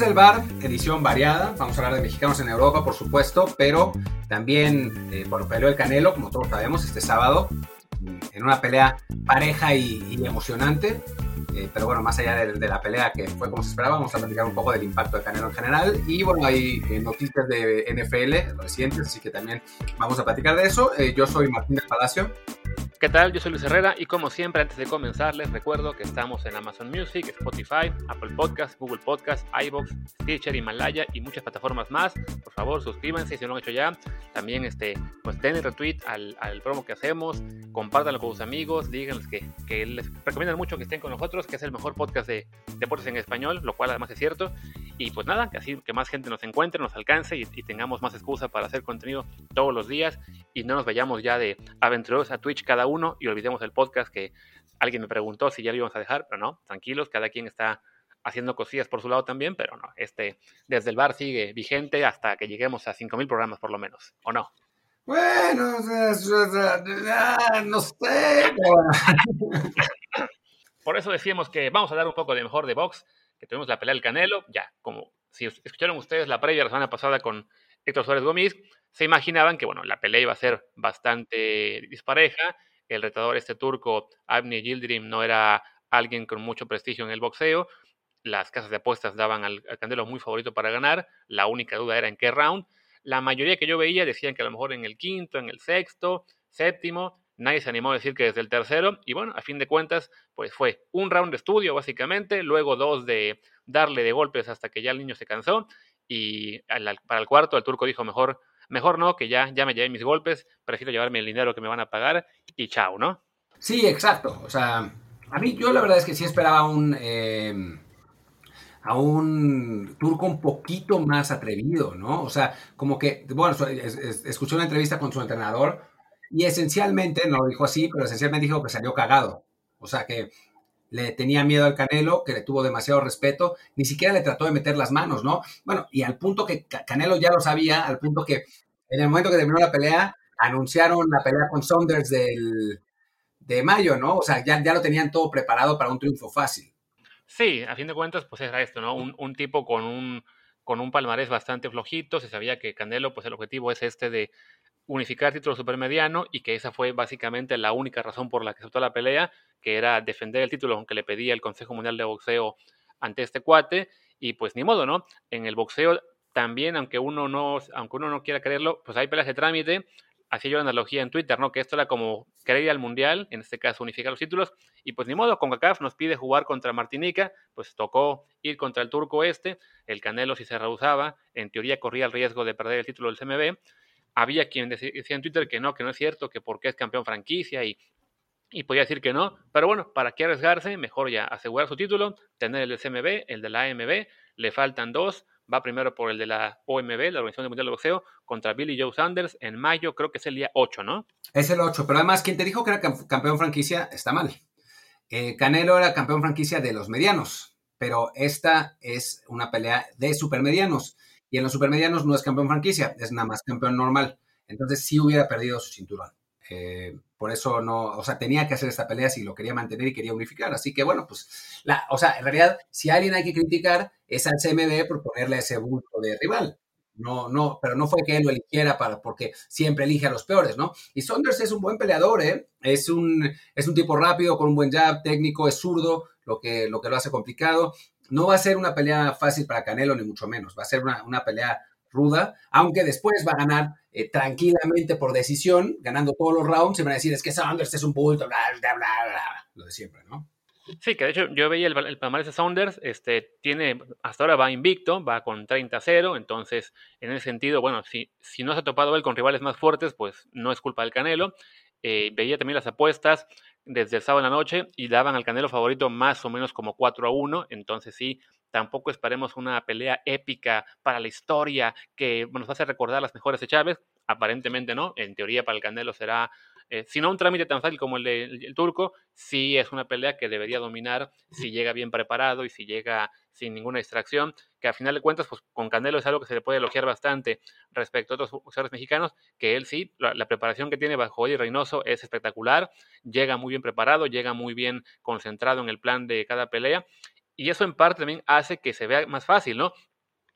Desde el bar, edición variada. Vamos a hablar de mexicanos en Europa, por supuesto, pero también eh, por peleó el Canelo, como todos sabemos, este sábado, en una pelea pareja y, emocionante. Eh, pero bueno, más allá de, la pelea que fue como se esperaba, vamos a platicar un poco del impacto de Canelo en general. Y bueno, hay eh, noticias de NFL recientes, así que también vamos a platicar de eso. yo soy Martín del Palacio. ¿Qué tal? Yo soy Luis Herrera y como siempre antes de comenzar les recuerdo que estamos en Amazon Music, Spotify, Apple Podcasts, Google Podcasts, iBox, Stitcher, Himalaya y muchas plataformas más. Por favor suscríbanse si no lo han hecho ya. También este, pues den el retweet al, al promo que hacemos, compártanlo con sus amigos, díganles que, que les recomiendan mucho que estén con nosotros, que es el mejor podcast de deportes en español, lo cual además es cierto. Y pues nada, que así que más gente nos encuentre, nos alcance y, y tengamos más excusa para hacer contenido todos los días y no nos vayamos ya de aventureros a Twitch cada uno y olvidemos el podcast que alguien me preguntó si ya lo íbamos a dejar, pero no, tranquilos, cada quien está haciendo cosillas por su lado también, pero no, este desde el bar sigue vigente hasta que lleguemos a 5000 programas por lo menos, ¿o no? Bueno, no sé. por eso decíamos que vamos a dar un poco de mejor de box, que tuvimos la pelea del Canelo, ya, como si escucharon ustedes la previa la semana pasada con Héctor Suárez Gómez, se imaginaban que bueno, la pelea iba a ser bastante dispareja. El retador este turco, Abni Yildirim, no era alguien con mucho prestigio en el boxeo. Las casas de apuestas daban al, Candelo muy favorito para ganar. La única duda era en qué round. La mayoría que yo veía decían que a lo mejor en el quinto, en el sexto, séptimo. Nadie se animó a decir que desde el tercero. Y bueno, a fin de cuentas, pues fue un round de estudio básicamente, luego dos de darle de golpes hasta que ya el niño se cansó. Y para el cuarto, el turco dijo mejor mejor no, que ya, ya me llevé mis golpes, prefiero llevarme el dinero que me van a pagar y chao, ¿no? Sí, exacto. O sea, a mí yo la verdad es que sí esperaba un, eh, a un turco un poquito más atrevido, ¿no? O sea, como que, bueno, escuché una entrevista con su entrenador y esencialmente, no lo dijo así, pero esencialmente dijo que salió cagado. O sea, que le tenía miedo al Canelo, que le tuvo demasiado respeto, ni siquiera le trató de meter las manos, ¿no? Bueno, y al punto que Canelo ya lo sabía, al punto que en el momento que terminó la pelea, anunciaron la pelea con Saunders del, de mayo, ¿no? O sea, ya, ya lo tenían todo preparado para un triunfo fácil. Sí, a fin de cuentas, pues era esto, ¿no? Un, un tipo con un, con un palmarés bastante flojito, se sabía que Canelo, pues el objetivo es este de unificar título supermediano y que esa fue básicamente la única razón por la que aceptó la pelea, que era defender el título aunque le pedía el Consejo Mundial de Boxeo ante este cuate y pues ni modo, ¿no? En el boxeo también, aunque uno no, aunque uno no quiera creerlo, pues hay peleas de trámite. Hacía yo la analogía en Twitter, ¿no? Que esto era como querer ir al Mundial, en este caso unificar los títulos, y pues ni modo, con CACAF nos pide jugar contra Martinica, pues tocó ir contra el turco este, el Canelo si se rehusaba, en teoría corría el riesgo de perder el título del CMB, había quien decía en Twitter que no, que no es cierto, que porque es campeón franquicia y, y podía decir que no. Pero bueno, ¿para qué arriesgarse? Mejor ya asegurar su título, tener el del CMB, el de la AMB, le faltan dos. Va primero por el de la OMB, la Organización Mundial de Boxeo, contra Billy Joe Sanders en mayo, creo que es el día 8, ¿no? Es el 8, pero además quien te dijo que era campeón franquicia está mal. Eh, Canelo era campeón franquicia de los medianos, pero esta es una pelea de supermedianos. Y en los supermedianos no es campeón franquicia, es nada más campeón normal. Entonces sí hubiera perdido su cinturón. Eh, por eso no, o sea, tenía que hacer esta pelea si lo quería mantener y quería unificar. Así que bueno, pues, o sea, en realidad, si alguien hay que criticar es al CMD por ponerle ese bulto de rival. No, no, pero no fue que él lo eligiera para, porque siempre elige a los peores, ¿no? Y Saunders es un buen peleador, ¿eh? Es un, es un tipo rápido, con un buen jab, técnico, es zurdo, lo que, lo que lo hace complicado. No va a ser una pelea fácil para Canelo, ni mucho menos. Va a ser una, pelea ruda, aunque después va a ganar eh, tranquilamente por decisión, ganando todos los rounds, y van a decir, es que Saunders es un bulto, bla, bla, bla, bla, lo de siempre, ¿no? Sí, que de hecho yo veía el, el palmarés de Saunders, este, tiene, hasta ahora va invicto, va con 30-0, entonces en ese sentido, bueno, si, si no se ha topado él con rivales más fuertes, pues no es culpa del Canelo. Eh, veía también las apuestas desde el sábado en la noche y daban al Canelo favorito más o menos como 4 a 1, entonces sí, tampoco esperemos una pelea épica para la historia que nos hace recordar las mejores de Chávez, aparentemente no, en teoría para el Canelo será eh, si no un trámite tan fácil como el del turco, sí es una pelea que debería dominar si llega bien preparado y si llega sin ninguna distracción, que a final de cuentas, pues con Canelo es algo que se le puede elogiar bastante respecto a otros boxeadores mexicanos, que él sí, la, preparación que tiene bajo Eddie Reynoso es espectacular, llega muy bien preparado, llega muy bien concentrado en el plan de cada pelea, y eso en parte también hace que se vea más fácil, ¿no?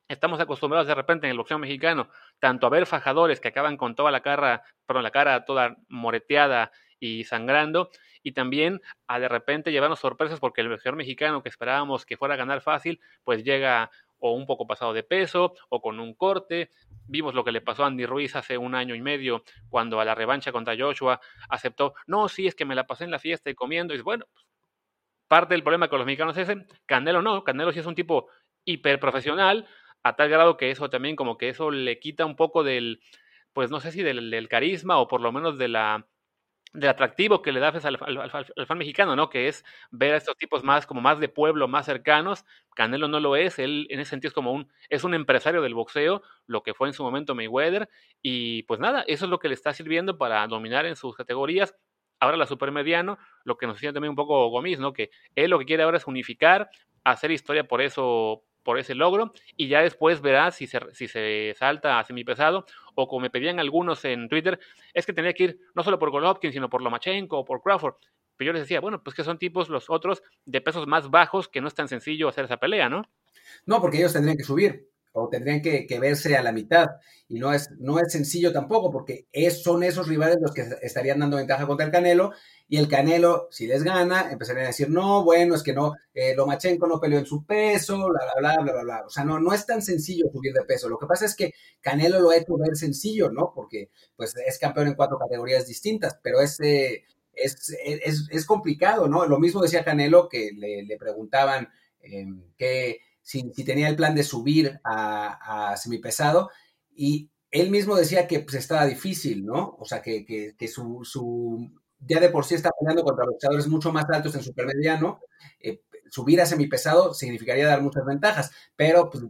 estamos acostumbrados de repente en el boxeo mexicano tanto a ver fajadores que acaban con toda la cara, perdón, la cara toda moreteada y sangrando, y también a de repente llevarnos sorpresas porque el boxeador mexicano que esperábamos que fuera a ganar fácil, pues llega o un poco pasado de peso o con un corte. Vimos lo que le pasó a Andy Ruiz hace un año y medio cuando a la revancha contra Joshua aceptó, no, sí, es que me la pasé en la fiesta y comiendo. Y bueno, pues, parte del problema con los mexicanos es ese. Canelo no, Canelo sí es un tipo hiper profesional, a tal grado que eso también como que eso le quita un poco del, pues no sé si del carisma o por lo menos de la del atractivo que le da pues, al, fan mexicano, ¿no? Que es ver a estos tipos más, como más de pueblo, más cercanos. Canelo no lo es, él en ese sentido es como un, es un empresario del boxeo, lo que fue en su momento Mayweather, y pues nada, eso es lo que le está sirviendo para dominar en sus categorías. Ahora la supermediano, lo que nos decía también un poco Gomis, ¿no? Que él lo que quiere ahora es unificar, hacer historia por eso, por ese logro y ya después verás si se, si se salta a semipesado o como me pedían algunos en Twitter, es que tenía que ir no solo por Golovkin, sino por Lomachenko o por Crawford. Pero yo les decía, bueno, pues que son tipos los otros de pesos más bajos que no es tan sencillo hacer esa pelea, ¿no? No, porque ellos tendrían que subir o tendrían que, verse a la mitad. Y no es, no es sencillo tampoco, porque es, son esos rivales los que estarían dando ventaja contra el Canelo y el Canelo, si les gana, empezarían a decir, no, bueno, es que no, eh, Lomachenko no peleó en su peso, bla, bla, bla, bla, bla, O sea, no, no es tan sencillo subir de peso. Lo que pasa es que Canelo lo ha hecho ver sencillo, ¿no? Porque pues es campeón en cuatro categorías distintas, pero es, es, complicado, ¿no? Lo mismo decía Canelo que le, preguntaban em, que si, tenía el plan de subir a, semipesado y él mismo decía que pues, estaba difícil, ¿no? O sea, que, que, su, su ya de por sí está peleando contra boxeadores mucho más altos en supermediano, eh, subir a semipesado significaría dar muchas ventajas, pero pues,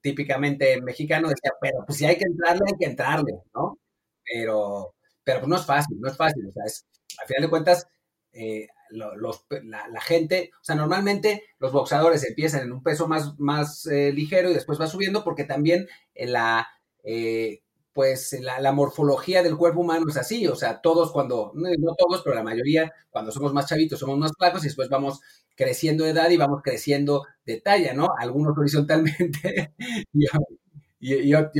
típicamente mexicano decía, pero pues si hay que entrarle, hay que entrarle, ¿no? Pero, pero pues no es fácil, no es fácil, o sea, es, al final de cuentas, eh, la, gente, o sea, normalmente los boxeadores empiezan en un peso más, más eh, ligero y después va subiendo porque también la, pues la, morfología del cuerpo humano es así, o sea, todos cuando, no todos, pero la mayoría, cuando somos más chavitos somos más flacos y después vamos creciendo de edad y vamos creciendo de talla, ¿no? Algunos horizontalmente y,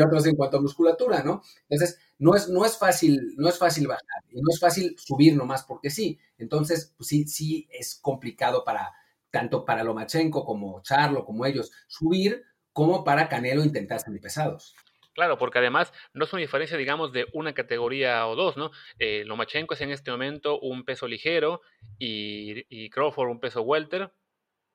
otros en cuanto a musculatura, ¿no? Entonces, no es, no es fácil, no es fácil bajar y no es fácil subir nomás porque sí. Entonces, pues sí, sí es complicado para, tanto para Lomachenko como Charlo, como ellos, subir, como para Canelo intentar ser pesados. Claro, porque además no es una diferencia, digamos, de una categoría o dos, ¿no? Eh, Lomachenko es en este momento un peso ligero y, y, Crawford un peso welter.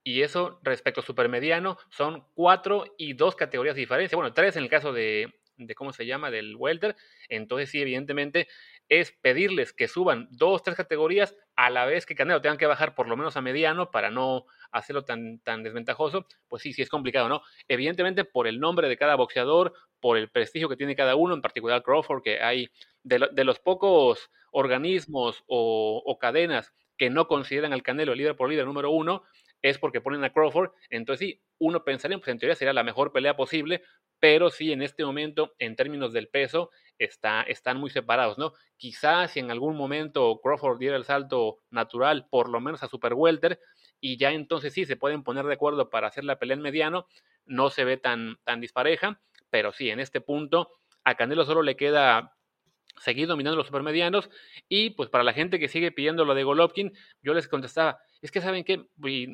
Y eso respecto a supermediano son cuatro y dos categorías de diferencia. Bueno, tres en el caso de, de cómo se llama, del welter. Entonces sí, evidentemente es pedirles que suban dos, tres categorías a la vez que Canelo tengan que bajar por lo menos a mediano para no hacerlo tan, tan desventajoso, pues sí, sí es complicado, ¿no? Evidentemente por el nombre de cada boxeador, por el prestigio que tiene cada uno, en particular Crawford, que hay de, los pocos organismos o, o, cadenas que no consideran al Canelo líder por líder número uno, es porque ponen a Crawford, entonces sí, uno pensaría, pues en teoría sería la mejor pelea posible, pero sí en este momento, en términos del peso, está, están muy separados, ¿no? Quizás si en algún momento Crawford diera el salto natural, por lo menos a Super Welter, y ya entonces sí se pueden poner de acuerdo para hacer la pelea en mediano, no se ve tan, tan dispareja, pero sí, en este punto a Canelo solo le queda seguir dominando los supermedianos y pues para la gente que sigue pidiendo lo de Golovkin, yo les contestaba, es que saben que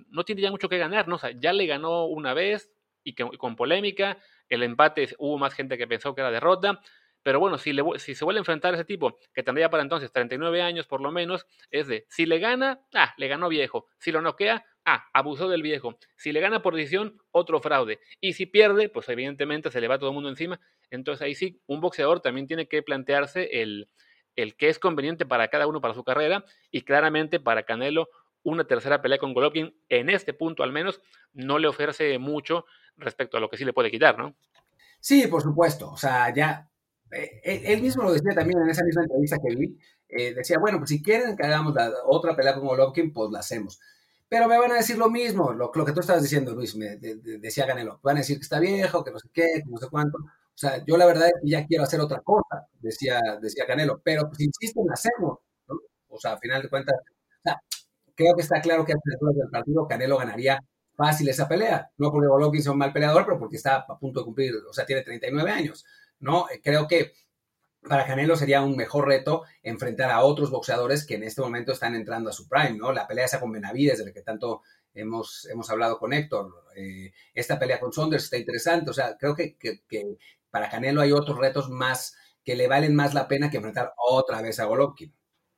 no tiene ya mucho que ganar, ¿no? O ya le ganó una vez y con polémica, el empate hubo más gente que pensó que era derrota, pero bueno, si, le, si se vuelve a enfrentar a ese tipo, que tendría para entonces 39 años por lo menos, es de, si le gana, ah, le ganó viejo. Si lo noquea, ah, abusó del viejo. Si le gana por decisión, otro fraude. Y si pierde, pues evidentemente se le va todo el mundo encima. Entonces ahí sí, un boxeador también tiene que plantearse el, el que es conveniente para cada uno para su carrera y claramente para Canelo una tercera pelea con Golovkin en este punto al menos no le ofrece mucho respecto a lo que sí le puede quitar, ¿no? Sí, por supuesto. O sea, ya eh, él mismo lo decía también en esa misma entrevista que vi. Eh, decía, bueno, pues si quieren que hagamos la, otra pelea con Golovkin, pues la hacemos. Pero me van a decir lo mismo, lo, que tú estabas diciendo, Luis, me decía Ganelo. Van a decir que está viejo, que no sé qué, no sé cuánto. O sea, yo la verdad ya quiero hacer otra cosa, decía, decía Canelo. Pero pues insisten, hacemos. O sea, a final de cuentas, creo que está claro que final del partido Canelo ganaría fácil esa pelea. No porque Golovkin sea un mal peleador, pero porque está a punto de cumplir, o sea, tiene 39 años, ¿no? Creo que para Canelo sería un mejor reto enfrentar a otros boxeadores que en este momento están entrando a su prime, ¿no? La pelea esa con Benavides, de la que tanto hemos, hemos hablado con Héctor, eh, esta pelea con Saunders está interesante, o sea, creo que, que, para Canelo hay otros retos más que le valen más la pena que enfrentar otra vez a Golovkin.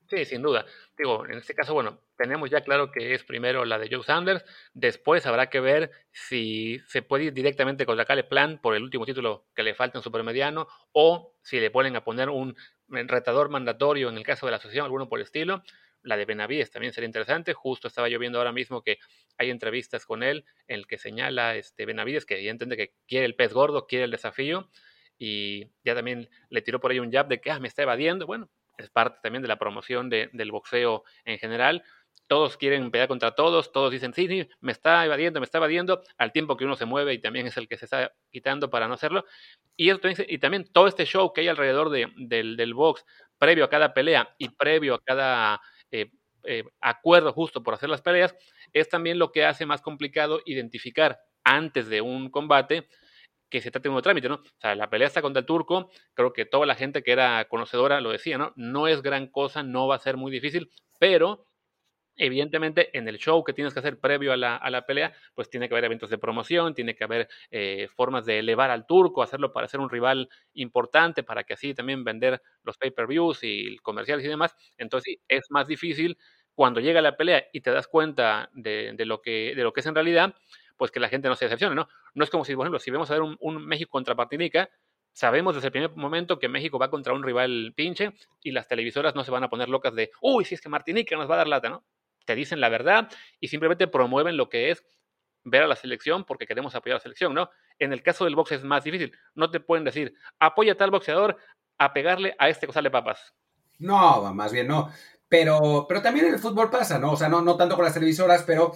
Sí, sin duda. Digo, en este caso, bueno, tenemos ya claro que es primero la de Joe Sanders, después habrá que ver si se puede ir directamente contra Cale Plan por el último título que le falta en supermediano o si le ponen a poner un retador mandatorio en el caso de la asociación, alguno por el estilo. La de Benavides también sería interesante. Justo estaba yo viendo ahora mismo que hay entrevistas con él en el que señala este Benavides que entiende que quiere el pez gordo, quiere el desafío y ya también le tiró por ahí un jab de que ah, me está evadiendo. Bueno, es parte también de la promoción del boxeo en general. Todos quieren pelear contra todos, todos dicen, sí, sí, me está evadiendo, me está evadiendo, al tiempo que uno se mueve y también es el que se está quitando para no hacerlo. Y, y también todo este show que hay alrededor de, del, del box, previo a cada pelea y previo a cada eh, eh, acuerdo justo por hacer las peleas, es también lo que hace más complicado identificar antes de un combate que se trate de un trámite, ¿no? O sea, la pelea está contra el turco, creo que toda la gente que era conocedora lo decía, ¿no? No es gran cosa, no va a ser muy difícil, pero evidentemente en el show que tienes que hacer previo a la, a la pelea, pues tiene que haber eventos de promoción, tiene que haber eh, formas de elevar al turco, hacerlo para ser un rival importante, para que así también vender los pay-per-views y comerciales y demás. Entonces sí, es más difícil cuando llega la pelea y te das cuenta de, lo, que, de lo que es en realidad, pues que la gente no se decepcione, ¿no? No es como si, por ejemplo, si vemos a ver un, un México contra Martinica, sabemos desde el primer momento que México va contra un rival pinche y las televisoras no se van a poner locas de, uy, si es que Martinica nos va a dar lata, ¿no? Te dicen la verdad y simplemente promueven lo que es ver a la selección porque queremos apoyar a la selección, ¿no? En el caso del box es más difícil. No te pueden decir, apoya a tal boxeador a pegarle a este de papas. No, más bien no. Pero, pero también en el fútbol pasa, ¿no? O sea, no, no tanto con las televisoras, pero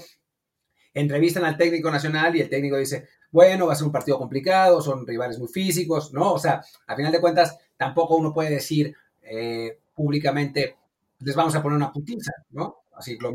entrevistan al técnico nacional y el técnico dice, bueno, va a ser un partido complicado, son rivales muy físicos, ¿no? O sea, a final de cuentas, tampoco uno puede decir eh, públicamente, les vamos a poner una putiza, ¿no? Así lo,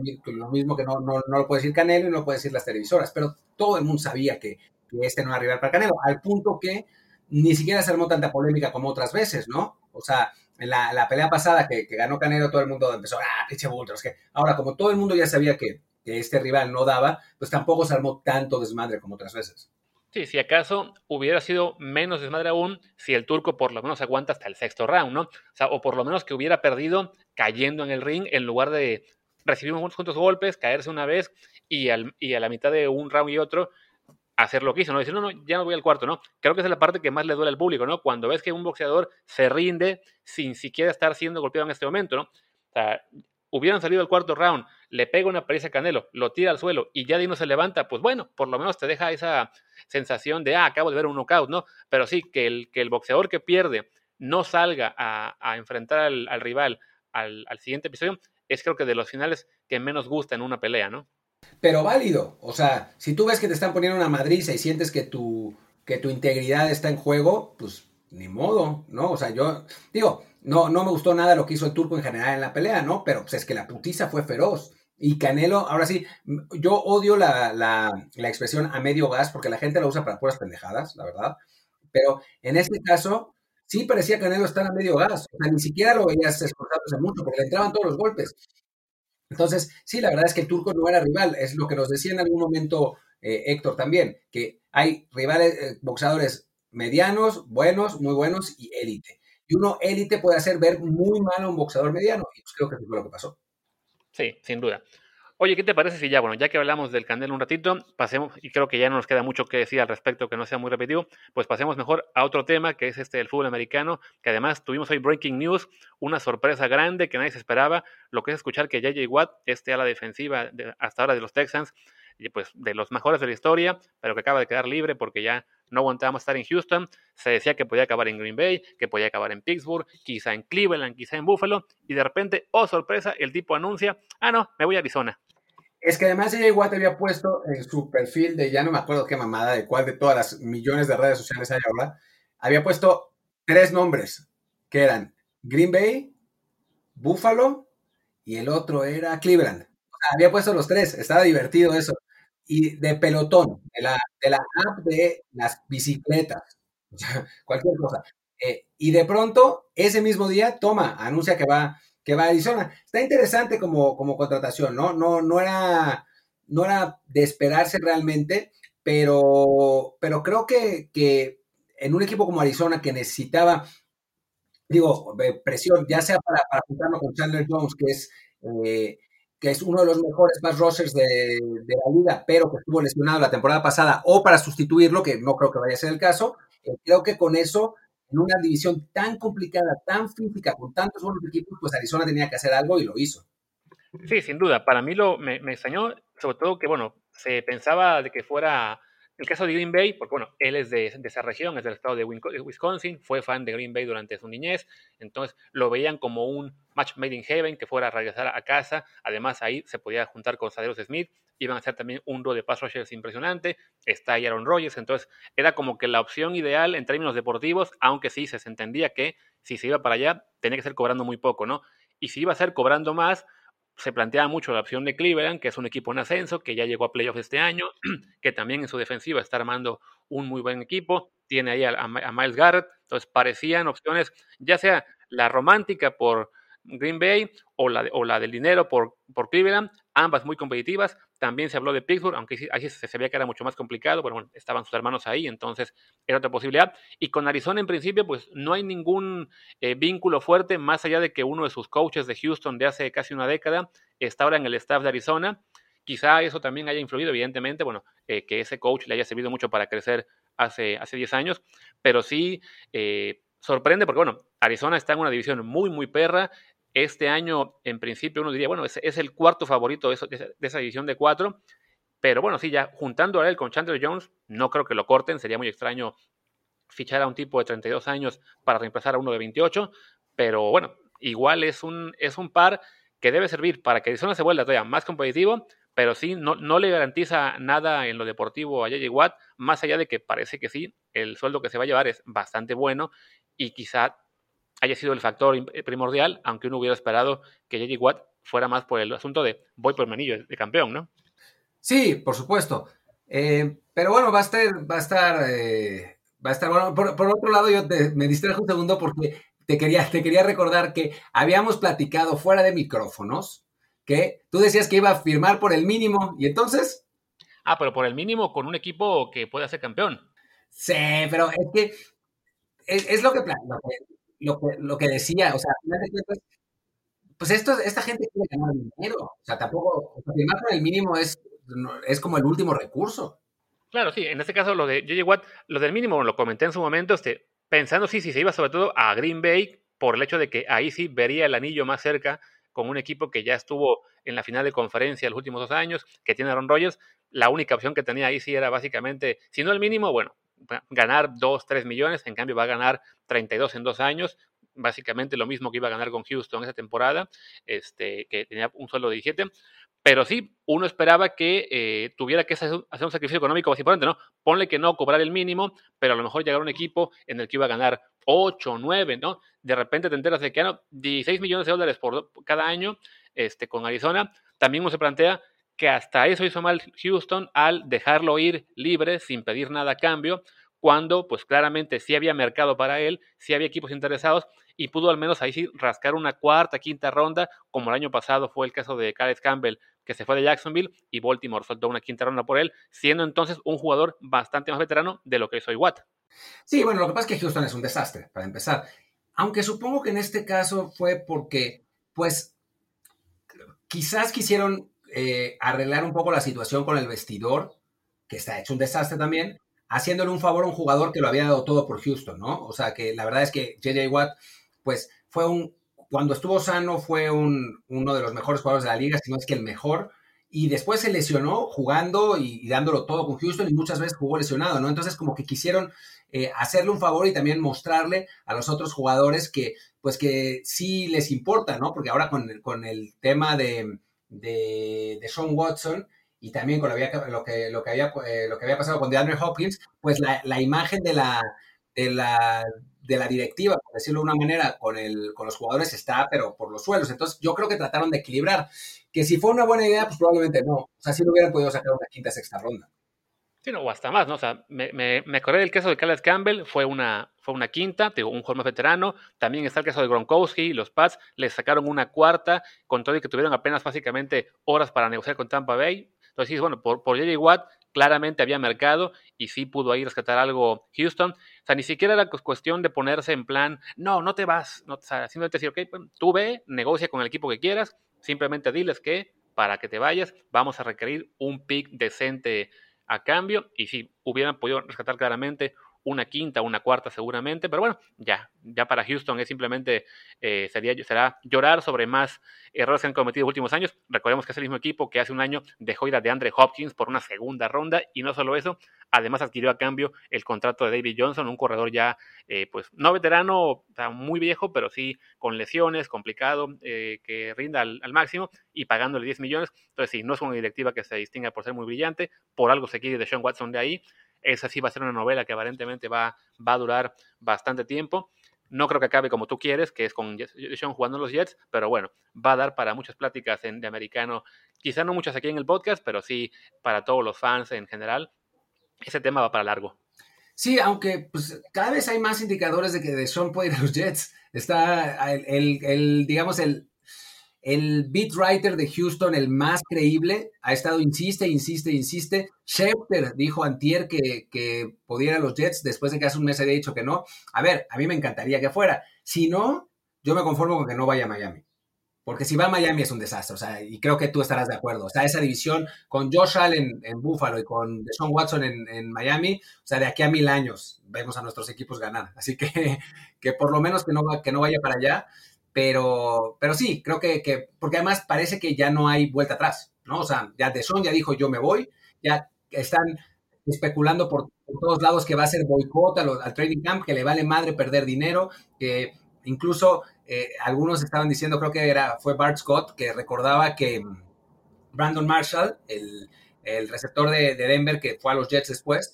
mismo que no, no, no, lo puede decir Canelo y no lo puede decir las televisoras, pero todo el mundo sabía que, este no era rival para Canelo, al punto que ni siquiera se armó tanta polémica como otras veces, ¿no? O sea, en la, la pelea pasada que, ganó Canelo, todo el mundo empezó, ah, pinche bulto, que ahora como todo el mundo ya sabía que, que este rival no daba, pues tampoco se armó tanto desmadre como otras veces. Sí, si acaso hubiera sido menos desmadre aún si el turco por lo menos aguanta hasta el sexto round, ¿no? O, por lo menos que hubiera perdido cayendo en el ring en lugar de recibir unos cuantos golpes, caerse una vez y, al, y a la mitad de un round y otro hacer lo que hizo, ¿no? Decir, no, no, ya no voy al cuarto, ¿no? Creo que esa es la parte que más le duele al público, ¿no? Cuando ves que un boxeador se rinde sin siquiera estar siendo golpeado en este momento, ¿no? O sea, hubieran salido al cuarto round, le pega una paliza a Canelo, lo tira al suelo y ya de no se levanta, pues bueno, por lo menos te deja esa sensación de, ah, acabo de ver un knockout, ¿no? Pero sí, que el, que el boxeador que pierde no salga a, enfrentar al, rival al, siguiente episodio, es creo que de los finales que menos gusta en una pelea, ¿no? Pero válido, o sea, si tú ves que te están poniendo una madriza y sientes que tu, que tu integridad está en juego, pues ni modo, ¿no? O sea, yo digo, no, no me gustó nada lo que hizo el turco en general en la pelea, ¿no? Pero pues es que la putiza fue feroz. Y Canelo, ahora sí, yo odio la, la, la expresión a medio gas porque la gente la usa para puras pendejadas, la verdad. Pero en este caso, sí parecía Canelo estar a medio gas. O sea, ni siquiera lo veías esforzándose mucho porque le entraban todos los golpes. Entonces, sí, la verdad es que el turco no era rival. Es lo que nos decía en algún momento eh, Héctor también, que hay rivales, eh, boxeadores medianos, buenos, muy buenos y élite. Y uno élite puede hacer ver muy mal a un boxeador mediano. Y pues creo que eso fue lo que pasó. Sí, sin duda. Oye, ¿qué te parece si ya, bueno, ya que hablamos del Canelo un ratito, pasemos, y creo que ya no nos queda mucho que decir al respecto, que no sea muy repetido, pues pasemos mejor a otro tema, que es este del fútbol americano, que además tuvimos hoy breaking news, una sorpresa grande que nadie se esperaba, lo que es escuchar que J.J. Watt, este a la defensiva hasta ahora de los Texans, pues de los mejores de la historia, pero que acaba de quedar libre porque ya no aguantábamos estar en Houston. Se decía que podía acabar en Green Bay, que podía acabar en Pittsburgh, quizá en Cleveland, quizá en Buffalo, y de repente, oh sorpresa, el tipo anuncia, ah no, me voy a Arizona. Es que además ella igual había puesto en su perfil de ya no me acuerdo qué mamada, de cuál de todas las millones de redes sociales hay ahora, había puesto tres nombres, que eran Green Bay, Buffalo y el otro era Cleveland. había puesto los tres, estaba divertido eso. Y de pelotón, de la, de la app de las bicicletas, cualquier cosa. Eh, y de pronto, ese mismo día, toma, anuncia que va, que va a Arizona. Está interesante como, como contratación, ¿no? No, no, era, no era de esperarse realmente, pero, pero creo que, que en un equipo como Arizona que necesitaba, digo, presión, ya sea para, para juntarlo con Chandler Jones, que es, eh, que es uno de los mejores más rushers de, de, la liga, pero que estuvo lesionado la temporada pasada, o para sustituirlo, que no creo que vaya a ser el caso, eh, creo que con eso en una división tan complicada, tan física, con tantos buenos equipos, pues Arizona tenía que hacer algo y lo hizo. Sí, sin duda. Para mí lo, me, me extrañó, sobre todo que, bueno, se pensaba de que fuera el caso de Green Bay, porque bueno, él es de, esa región, es del estado de Wisconsin, fue fan de Green Bay durante su niñez, entonces lo veían como un match made in heaven, que fuera a regresar a casa, además ahí se podía juntar con Saderos Smith, iban a hacer también un duo de pass rushers impresionante, está ahí Aaron Rodgers, entonces era como que la opción ideal en términos deportivos, aunque sí se entendía que si se iba para allá tenía que ser cobrando muy poco, ¿no? Y si iba a ser cobrando más, se plantea mucho la opción de Cleveland, que es un equipo en ascenso, que ya llegó a playoffs este año, que también en su defensiva está armando un muy buen equipo, tiene ahí a, Miles Garrett, entonces parecían opciones, ya sea la romántica por Green Bay o la, o la del dinero por, por Cleveland, ambas muy competitivas. También se habló de Pittsburgh, aunque ahí se sabía que era mucho más complicado, pero bueno, estaban sus hermanos ahí, entonces era otra posibilidad. Y con Arizona en principio, pues no hay ningún eh, vínculo fuerte, más allá de que uno de sus coaches de Houston de hace casi una década está ahora en el staff de Arizona. Quizá eso también haya influido, evidentemente, bueno, eh, que ese coach le haya servido mucho para crecer hace, hace 10 años, pero sí eh, sorprende porque, bueno, Arizona está en una división muy, muy perra, este año, en principio, uno diría, bueno, es, el cuarto favorito de, esa división de cuatro. Pero bueno, sí, ya juntando a él con Chandler Jones, no creo que lo corten. Sería muy extraño fichar a un tipo de 32 años para reemplazar a uno de 28. Pero bueno, igual es un, es un par que debe servir para que Arizona se vuelva todavía más competitivo, pero sí, no, no le garantiza nada en lo deportivo a J.J. Watt, más allá de que parece que sí, el sueldo que se va a llevar es bastante bueno y quizá haya sido el factor eh, primordial, aunque uno hubiera esperado que J.J. Watt fuera más por el asunto de voy por el anillo de campeón, ¿no? Sí, por supuesto. Eh, pero bueno, va a estar, va a estar, eh, va a estar bueno. Por, otro lado, yo me distrajo un segundo porque te quería, te quería recordar que habíamos platicado fuera de micrófonos que tú decías que iba a firmar por el mínimo y entonces. Ah, pero por el mínimo con un equipo que pueda ser campeón. Sí, pero es que es, lo, que, lo, que, lo que, lo que decía, o sea, pues esto, esta gente quiere ganar dinero, o sea, tampoco, firmar el mínimo es, es como el último recurso. Claro, sí, en este caso lo de J.J. Watt, lo del mínimo lo comenté en su momento, este, pensando sí, si se iba sobre todo a Green Bay, por el hecho de que ahí sí vería el anillo más cerca con un equipo que ya estuvo en la final de conferencia los últimos dos años, que tiene Aaron Rodgers, la única opción que tenía ahí sí era básicamente, si no el mínimo, bueno, ganar 2, 3 millones, en cambio va a ganar 32 en dos años, básicamente lo mismo que iba a ganar con Houston esa temporada, este, que tenía un sueldo de 17. Pero sí, uno esperaba que eh, tuviera que hacer un sacrificio económico más importante, ¿no? Ponle que no cobrar el mínimo, pero a lo mejor llegar a un equipo en el que iba a ganar 8, 9, ¿no? De repente te enteras de que ganó 16 millones de dólares por cada año este, con Arizona. También uno se plantea que hasta eso hizo mal Houston al dejarlo ir libre sin pedir nada a cambio, cuando pues claramente sí había mercado para él, sí había equipos interesados y pudo al menos ahí sí rascar una cuarta, quinta ronda, como el año pasado fue el caso de Caleb Campbell, que se fue de Jacksonville y Baltimore soltó una quinta ronda por él, siendo entonces un jugador bastante más veterano de lo que soy Watt. Sí, bueno, lo que pasa es que Houston es un desastre, para empezar. Aunque supongo que en este caso fue porque, pues, quizás quisieron eh, arreglar un poco la situación con el vestidor, que está hecho un desastre también, haciéndole un favor a un jugador que lo había dado todo por Houston, ¿no? O sea, que la verdad es que JJ Watt, pues, fue un, cuando estuvo sano, fue un, uno de los mejores jugadores de la liga, si no es que el mejor, y después se lesionó jugando y, dándolo todo con Houston y muchas veces jugó lesionado, ¿no? Entonces, como que quisieron eh, hacerle un favor y también mostrarle a los otros jugadores que, pues, que sí les importa, ¿no? Porque ahora con, con el tema de de, de Sean Watson y también con lo, lo, que, lo, que había, eh, lo que había pasado con DeAndre Hopkins, pues la, la imagen de la, de la, de la directiva, por decirlo de una manera, con, el, con los jugadores está, pero por los suelos. Entonces, yo creo que trataron de equilibrar. Que si fue una buena idea, pues probablemente no. O sea, si no hubieran podido sacar una quinta, sexta ronda. Sí, o hasta más, ¿no? O sea, me, me, me acordé del caso de Caleb Campbell, fue una, fue una quinta, digo, un jugador veterano. También está el caso de Gronkowski, los Pats le sacaron una cuarta, con todo y que tuvieron apenas básicamente horas para negociar con Tampa Bay. Entonces, bueno, por, por J.J. Watt claramente había mercado y sí pudo ahí rescatar algo Houston. O sea, ni siquiera era cuestión de ponerse en plan, no, no te vas. O sea, simplemente decir, ok, pues, tú ve, negocia con el equipo que quieras, simplemente diles que para que te vayas vamos a requerir un pick decente a cambio y si hubieran podido rescatar claramente una quinta, una cuarta seguramente, pero bueno, ya, ya para Houston es simplemente, eh, sería, será llorar sobre más errores que han cometido en los últimos años. Recordemos que es el mismo equipo que hace un año dejó ir a DeAndre Hopkins por una segunda ronda y no solo eso, además adquirió a cambio el contrato de David Johnson, un corredor ya, eh, pues no veterano, muy viejo, pero sí con lesiones, complicado, eh, que rinda al, al, máximo y pagándole 10 millones. Entonces, sí, no es una directiva que se distinga por ser muy brillante, por algo se quiere de Sean Watson de ahí esa sí va a ser una novela que aparentemente va, va a durar bastante tiempo. No creo que acabe como tú quieres, que es con Sean jugando los Jets, pero bueno, va a dar para muchas pláticas en, de americano. Quizá no muchas aquí en el podcast, pero sí para todos los fans en general. Ese tema va para largo. Sí, aunque pues, cada vez hay más indicadores de que Deshaun puede ir a los Jets. Está el, el digamos, el, el beat writer de Houston, el más creíble, ha estado, insiste, insiste, insiste. Schefter dijo antier que, que podía los Jets después de que hace un mes había dicho que no. A ver, a mí me encantaría que fuera. Si no, yo me conformo con que no vaya a Miami. Porque si va a Miami es un desastre, o sea, y creo que tú estarás de acuerdo. O sea, esa división con Josh Allen en Buffalo y con Deshaun Watson en, en, Miami, o sea, de aquí a mil años vemos a nuestros equipos ganar. Así que, que por lo menos que no, que no vaya para allá. Pero, pero sí, creo que, que, porque además parece que ya no hay vuelta atrás, ¿no? O sea, ya Son ya dijo yo me voy, ya están especulando por, todos lados que va a ser boicot al, al, trading camp, que le vale madre perder dinero, que incluso eh, algunos estaban diciendo, creo que era, fue Bart Scott, que recordaba que Brandon Marshall, el, el receptor de Denver, que fue a los Jets después,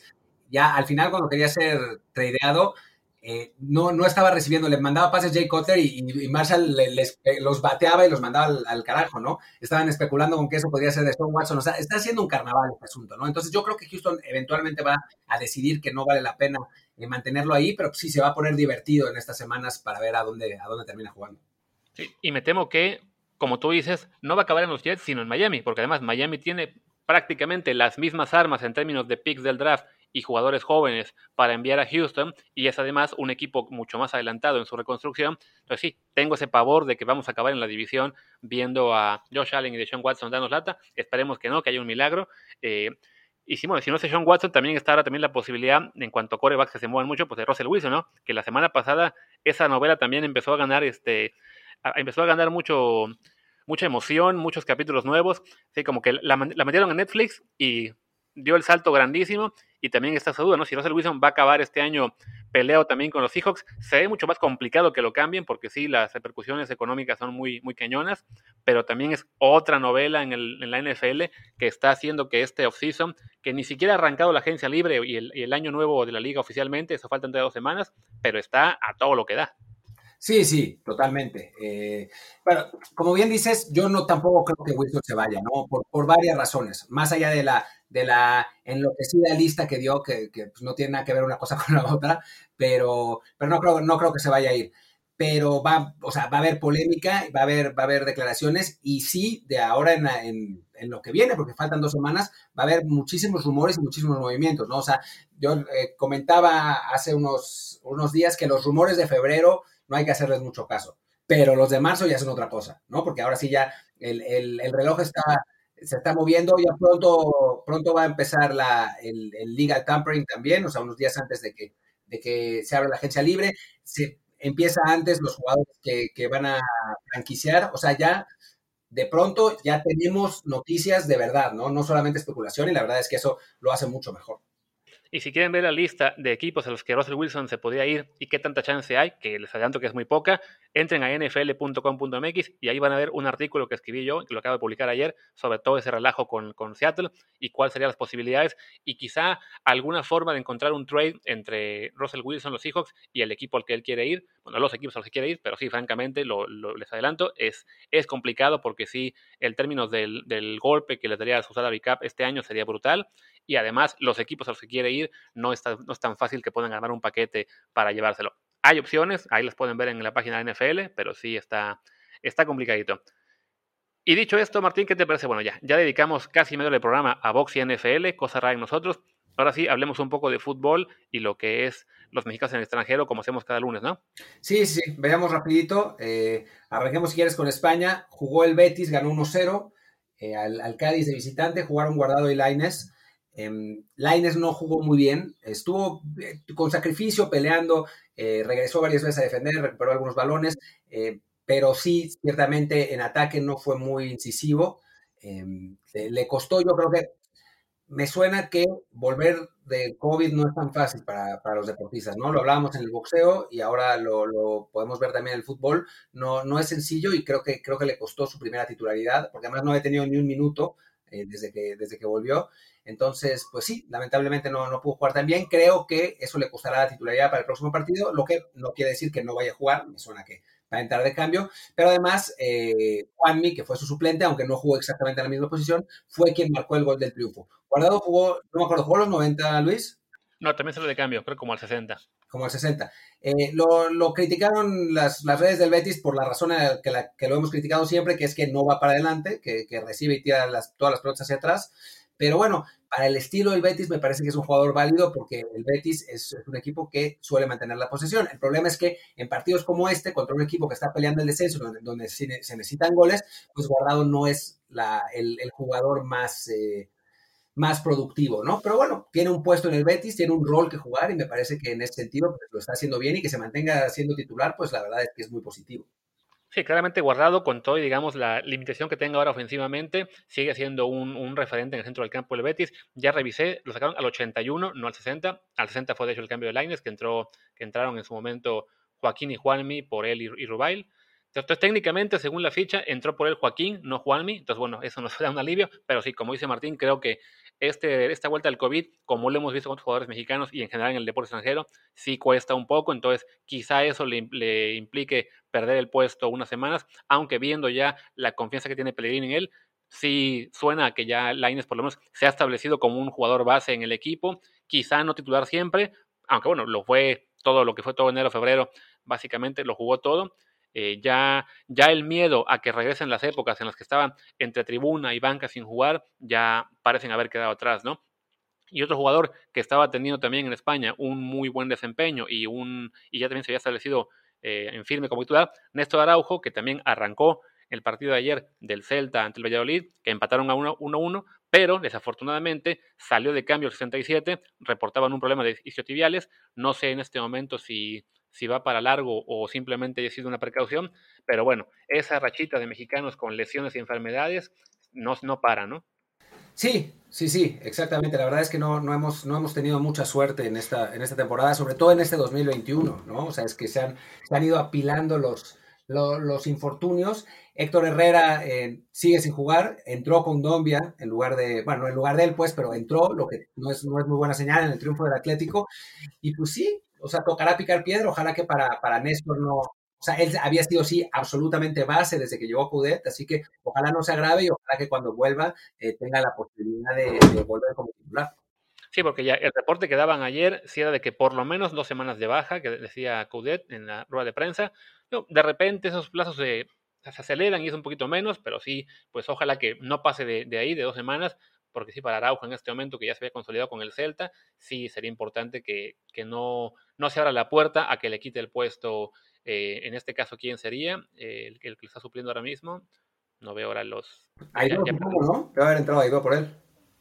ya al final cuando quería ser tradeado, eh, no, no estaba recibiendo, le mandaba pases Jay Cutler y, y Marshall le, les, los bateaba y los mandaba al, carajo, ¿no? Estaban especulando con que eso podría ser de Stone Watson, o sea, está haciendo un carnaval este asunto, ¿no? Entonces yo creo que Houston eventualmente va a decidir que no vale la pena eh, mantenerlo ahí, pero sí se va a poner divertido en estas semanas para ver a dónde, a dónde termina jugando. Sí, y me temo que, como tú dices, no va a acabar en los Jets, sino en Miami, porque además Miami tiene prácticamente las mismas armas en términos de picks del draft y jugadores jóvenes para enviar a Houston y es además un equipo mucho más adelantado en su reconstrucción. Entonces sí, tengo ese pavor de que vamos a acabar en la división viendo a Josh Allen y de Sean Watson darnos lata. Esperemos que no, que haya un milagro. Eh, y si, bueno, si no es Sean Watson, también está ahora también la posibilidad, en cuanto a corebacks que se mueven mucho, pues de Russell Wilson, ¿no? Que la semana pasada esa novela también empezó a ganar, este, empezó a ganar mucho, mucha emoción, muchos capítulos nuevos. Así como que la metieron en Netflix y dio el salto grandísimo y también está esa duda, ¿no? Si Russell Wilson va a acabar este año peleado también con los Seahawks, se ve mucho más complicado que lo cambien porque sí, las repercusiones económicas son muy, muy cañonas, pero también es otra novela en, el, en la NFL que está haciendo que este offseason, que ni siquiera ha arrancado la agencia libre y el, el año nuevo de la liga oficialmente, eso falta entre dos semanas, pero está a todo lo que da. Sí, sí, totalmente. Eh, bueno, como bien dices, yo no tampoco creo que Wilson se vaya, ¿no? Por, varias razones. Más allá de la, de la enloquecida lista que dio, que, que pues no tiene nada que ver una cosa con la otra, pero, pero no, creo, no creo que se vaya a ir. Pero va, o sea, va a haber polémica, va a haber, va a haber declaraciones y sí, de ahora en, en, en, lo que viene, porque faltan dos semanas, va a haber muchísimos rumores y muchísimos movimientos, ¿no? O sea, yo eh, comentaba hace unos, unos días que los rumores de febrero no hay que hacerles mucho caso. Pero los de marzo ya son otra cosa, ¿no? Porque ahora sí ya el, el, el reloj está, se está moviendo, ya pronto, pronto va a empezar la, el, el legal tampering también, o sea, unos días antes de que, de que se abra la agencia libre. Se empieza antes los jugadores que, que van a franquiciar, o sea, ya de pronto ya tenemos noticias de verdad, ¿no? No solamente especulación, y la verdad es que eso lo hace mucho mejor. Y si quieren ver la lista de equipos a los que Russell Wilson se podía ir y qué tanta chance hay, que les adelanto que es muy poca, entren a nfl.com.mx y ahí van a ver un artículo que escribí yo, que lo acabo de publicar ayer, sobre todo ese relajo con, con Seattle y cuáles serían las posibilidades y quizá alguna forma de encontrar un trade entre Russell Wilson, los Seahawks, y el equipo al que él quiere ir. Bueno, los equipos a los que quiere ir, pero sí, francamente, lo, les adelanto, es, es complicado porque sí, el término del, del golpe que les daría a su salary cap este año sería brutal y además los equipos a los que quiere ir no, está, no es tan fácil que puedan ganar un paquete para llevárselo. Hay opciones, ahí las pueden ver en la página de NFL, pero sí está, está complicadito. Y dicho esto, Martín, ¿qué te parece? Bueno, ya, ya dedicamos casi medio del programa a box y NFL, cosa rara en nosotros. Ahora sí, hablemos un poco de fútbol y lo que es los mexicanos en el extranjero, como hacemos cada lunes, ¿no? Sí, sí, veamos rapidito. Eh, arranquemos si quieres con España. Jugó el Betis, ganó 1-0 eh, al, Cádiz de visitante, jugaron Guardado y Laines. Eh, Laines no jugó muy bien, estuvo eh, con sacrificio peleando, eh, regresó varias veces a defender, recuperó algunos balones, eh, pero sí, ciertamente en ataque no fue muy incisivo. Em, le costó, yo creo que me suena que volver de COVID no es tan fácil para, para los deportistas, ¿no? Lo hablábamos en el boxeo y ahora lo, lo, podemos ver también en el fútbol. No, no es sencillo y creo que, creo que le costó su primera titularidad, porque además no había tenido ni un minuto eh, desde, que, desde que volvió. Entonces, pues sí, lamentablemente no, no pudo jugar tan bien. Creo que eso le costará la titularidad para el próximo partido, lo que no quiere decir que no vaya a jugar, me suena que va a entrar de cambio, pero además eh, Juanmi, que fue su suplente, aunque no jugó exactamente en la misma posición, fue quien marcó el gol del triunfo. Guardado jugó, no me acuerdo, ¿jugó los 90, Luis? No, también salió de cambio, creo como al 60. Como al 60. Eh, lo, criticaron las, las, redes del Betis por la razón que, lo hemos criticado siempre, que es que no va para adelante, que, recibe y tira todas las pelotas hacia atrás. Pero bueno, para el estilo del Betis me parece que es un jugador válido porque el Betis es, un equipo que suele mantener la posesión. El problema es que en partidos como este, contra un equipo que está peleando el descenso, donde, se, necesitan goles, pues Guardado no es el, el, jugador más, eh, más productivo, ¿no? Pero bueno, tiene un puesto en el Betis, tiene un rol que jugar y me parece que en ese sentido pues, lo está haciendo bien y que se mantenga siendo titular, pues la verdad es que es muy positivo. Sí, claramente guardado con todo y digamos la limitación que tenga ahora ofensivamente, sigue siendo un, referente en el centro del campo del Betis. Ya revisé, lo sacaron al 81, no al 60. Al 60 fue de hecho el cambio de Lines, que entró, que entraron en su momento Joaquín y Juanmi por él y, y Rubail. Entonces, técnicamente, según la ficha, entró por él Joaquín, no Juanmi. Entonces, bueno, eso nos da un alivio. Pero sí, como dice Martín, creo que este, esta vuelta al COVID, como lo hemos visto con otros jugadores mexicanos y en general en el deporte extranjero, sí cuesta un poco. Entonces, quizá eso le, le implique perder el puesto unas semanas, aunque viendo ya la confianza que tiene Pellegrini en él, sí suena a que ya Laines por lo menos se ha establecido como un jugador base en el equipo, quizá no titular siempre, aunque bueno, lo fue todo lo que fue todo enero, febrero, básicamente lo jugó todo. Eh, ya, ya el miedo a que regresen las épocas en las que estaban entre tribuna y banca sin jugar, ya parecen haber quedado atrás, ¿no? Y otro jugador que estaba teniendo también en España un muy buen desempeño y, un, y ya también se había establecido eh, en firme como titular, Néstor Araujo, que también arrancó el partido de ayer del Celta ante el Valladolid, que empataron a 1-1, pero desafortunadamente salió de cambio el 67, reportaban un problema de isquiotibiales, no sé en este momento si, si va para largo o simplemente ha sido una precaución, pero bueno, esa rachita de mexicanos con lesiones y enfermedades no, no para, ¿no? Sí, sí, sí, exactamente. La verdad es que no, no, hemos, no hemos tenido mucha suerte en esta, en esta temporada, sobre todo en este 2021, ¿no? O sea, es que se han, se han ido apilando los, los, los infortunios. Héctor Herrera eh, sigue sin jugar, entró con Dombia en lugar de, bueno, en lugar de él, pues, pero entró, lo que no es, no es muy buena señal en el triunfo del Atlético. Y pues sí, o sea, tocará picar piedra, ojalá que para, para Néstor no, o sea, él había sido, sí, absolutamente base desde que llegó a Coudet, así que ojalá no se agrave y ojalá que cuando vuelva eh, tenga la posibilidad de, volver como titular. Sí, porque ya el reporte que daban ayer sí era de que por lo menos dos semanas de baja, que decía Coudet en la rueda de prensa. De repente esos plazos se, aceleran y es un poquito menos, pero sí, pues ojalá que no pase de ahí, de dos semanas, porque sí, para Araujo en este momento que ya se había consolidado con el Celta, sí sería importante que, que no, no se abra la puerta a que le quite el puesto eh, en este caso, ¿quién sería eh, el, el, que le está supliendo ahora mismo? No veo ahora los... Ya, ya, ¿no? Debe haber entrado Aido por él.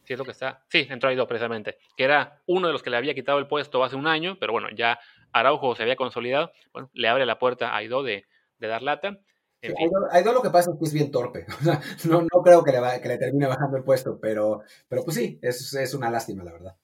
Sí, es lo que está. Sí, entró Aido precisamente, que era uno de los que le había quitado el puesto hace un año, pero bueno, ya Araujo se había consolidado. Bueno, le abre la puerta a Aido de, de dar lata. Sí, Aido, Aido, lo que pasa es que es bien torpe. No, no creo que le, va, que le termine bajando el puesto, pero, pero pues sí, es, es una lástima, la verdad.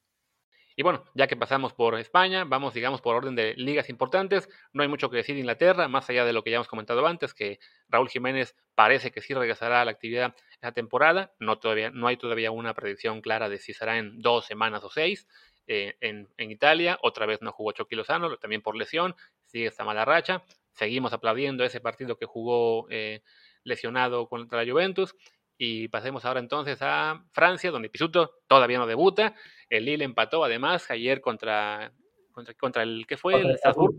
Y bueno, ya que pasamos por España, vamos, digamos, por orden de ligas importantes. No hay mucho que decir de Inglaterra, más allá de lo que ya hemos comentado antes, que Raúl Jiménez parece que sí regresará a la actividad esta temporada. No, todavía, no hay todavía una predicción clara de si será en dos semanas o seis. Eh, en, Italia, otra vez no jugó Chucky Lozano, también por lesión, sigue esta mala racha. Seguimos aplaudiendo ese partido que jugó eh, lesionado contra la Juventus. Y pasemos ahora entonces a Francia, donde Pisuto todavía no debuta. El Lille empató además ayer contra, contra, el que fue el Strasbourg.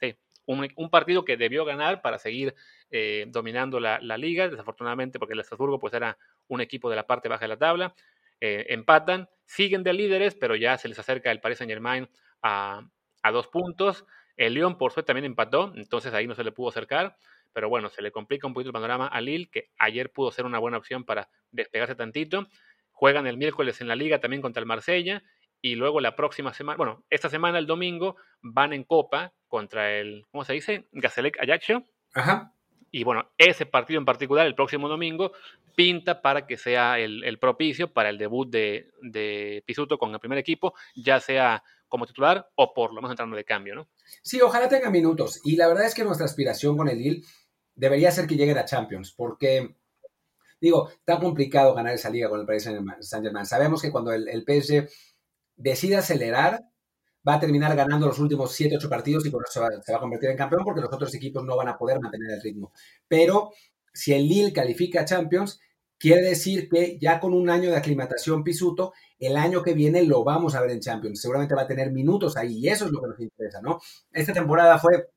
Sí, un, partido que debió ganar para seguir eh, dominando la, liga, desafortunadamente porque el Estrasburgo pues era un equipo de la parte baja de la tabla. Eh, empatan, siguen de líderes, pero ya se les acerca el Paris Saint Germain a, a dos puntos. El Lyon por suerte también empató, entonces ahí no se le pudo acercar. Pero bueno, se le complica un poquito el panorama a Lille, que ayer pudo ser una buena opción para despegarse tantito. Juegan el miércoles en la liga también contra el Marsella. Y luego la próxima semana, bueno, esta semana, el domingo, van en Copa contra el, ¿cómo se dice? Gazelec Ajaccio. Ajá. Y bueno, ese partido en particular, el próximo domingo, pinta para que sea el, propicio para el debut de, de, Pisuto con el primer equipo, ya sea como titular o por lo menos entrando de cambio, ¿no? Sí, ojalá tenga minutos. Y la verdad es que nuestra aspiración con el Lille debería ser que llegue a Champions, porque, digo, está complicado ganar esa liga con el Paris Saint-Germain. Sabemos que cuando el, el, PSG decide acelerar, va a terminar ganando los últimos 7, 8 partidos y por eso se va, a convertir en campeón porque los otros equipos no van a poder mantener el ritmo. Pero si el Lille califica a Champions, quiere decir que ya con un año de aclimatación Pisuto, el año que viene lo vamos a ver en Champions. Seguramente va a tener minutos ahí y eso es lo que nos interesa, ¿no? Esta temporada fue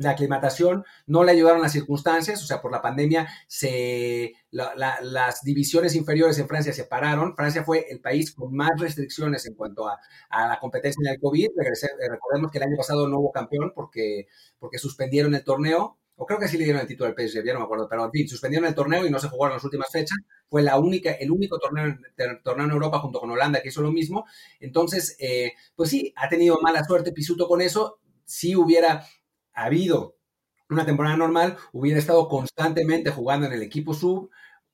la aclimatación, no le ayudaron las circunstancias, o sea, por la pandemia se, las divisiones inferiores en Francia se pararon. Francia fue el país con más restricciones en cuanto a, la competencia en el COVID. Eh, recordemos que el año pasado no hubo campeón porque, porque suspendieron el torneo, o creo que sí le dieron el título al PSG, ya no me acuerdo, pero en fin, suspendieron el torneo y no se jugaron las últimas fechas. Fue la única, el único torneo, torneo en Europa junto con Holanda que hizo lo mismo. Entonces, eh, pues sí, ha tenido mala suerte Pisuto con eso. Si hubiera habido una temporada normal, hubiera estado constantemente jugando en el equipo sub,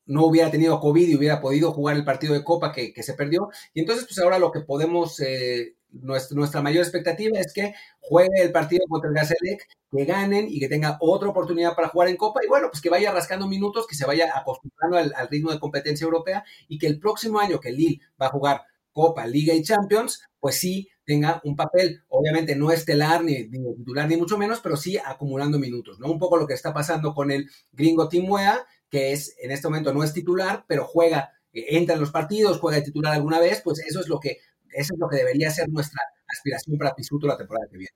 no hubiera tenido COVID y hubiera podido jugar el partido de Copa que, se perdió. Y entonces, pues ahora lo que podemos, eh, nuestra, mayor expectativa es que juegue el partido contra el Gazelec, que ganen y que tenga otra oportunidad para jugar en Copa. Y bueno, pues que vaya rascando minutos, que se vaya acostumbrando al, ritmo de competencia europea y que el próximo año que Lille va a jugar Copa, Liga y Champions, pues sí tenga un papel, obviamente no estelar ni, titular ni mucho menos, pero sí acumulando minutos, ¿no? Un poco lo que está pasando con el gringo Tim que es en este momento no es titular, pero juega, eh, entra en los partidos, juega de titular alguna vez, pues eso es lo que, eso es lo que debería ser nuestra aspiración para Pisuto la temporada que viene.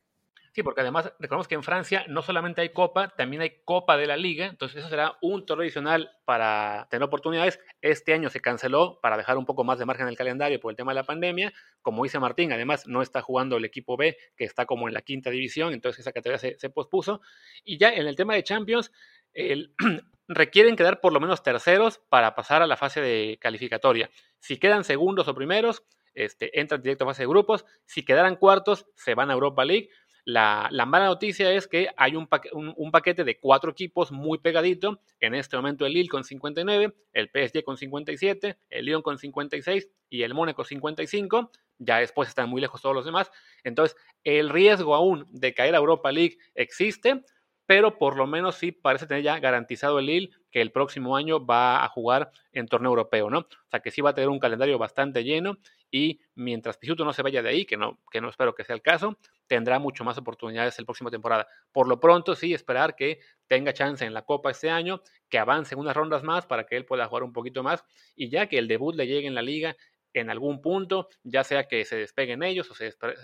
Sí, porque además recordemos que en Francia no solamente hay Copa, también hay Copa de la Liga, entonces eso será un torneo adicional para tener oportunidades. Este año se canceló para dejar un poco más de margen en el calendario por el tema de la pandemia. Como dice Martín, además no está jugando el equipo B, que está como en la quinta división, entonces esa categoría se, pospuso. Y ya en el tema de Champions, requieren quedar por lo menos terceros para pasar a la fase de calificatoria. Si quedan segundos o primeros, este, entran directo a fase de grupos. Si quedaran cuartos, se van a Europa League. La, mala noticia es que hay un, paquete de cuatro equipos muy pegadito. En este momento el Lille con 59, el PSG con 57, el Lyon con 56 y el Mónaco 55. Ya después están muy lejos todos los demás. Entonces, el riesgo aún de caer a Europa League existe, pero por lo menos sí parece tener ya garantizado el Lille que el próximo año va a jugar en torneo europeo, ¿no? O sea que sí va a tener un calendario bastante lleno y mientras Pisuto no se vaya de ahí, que no, que no espero que sea el caso, tendrá mucho más oportunidades el próximo temporada. Por lo pronto, sí, esperar que tenga chance en la Copa este año, que avance unas rondas más para que él pueda jugar un poquito más y ya que el debut le llegue en la liga en algún punto, ya sea que se despeguen ellos o,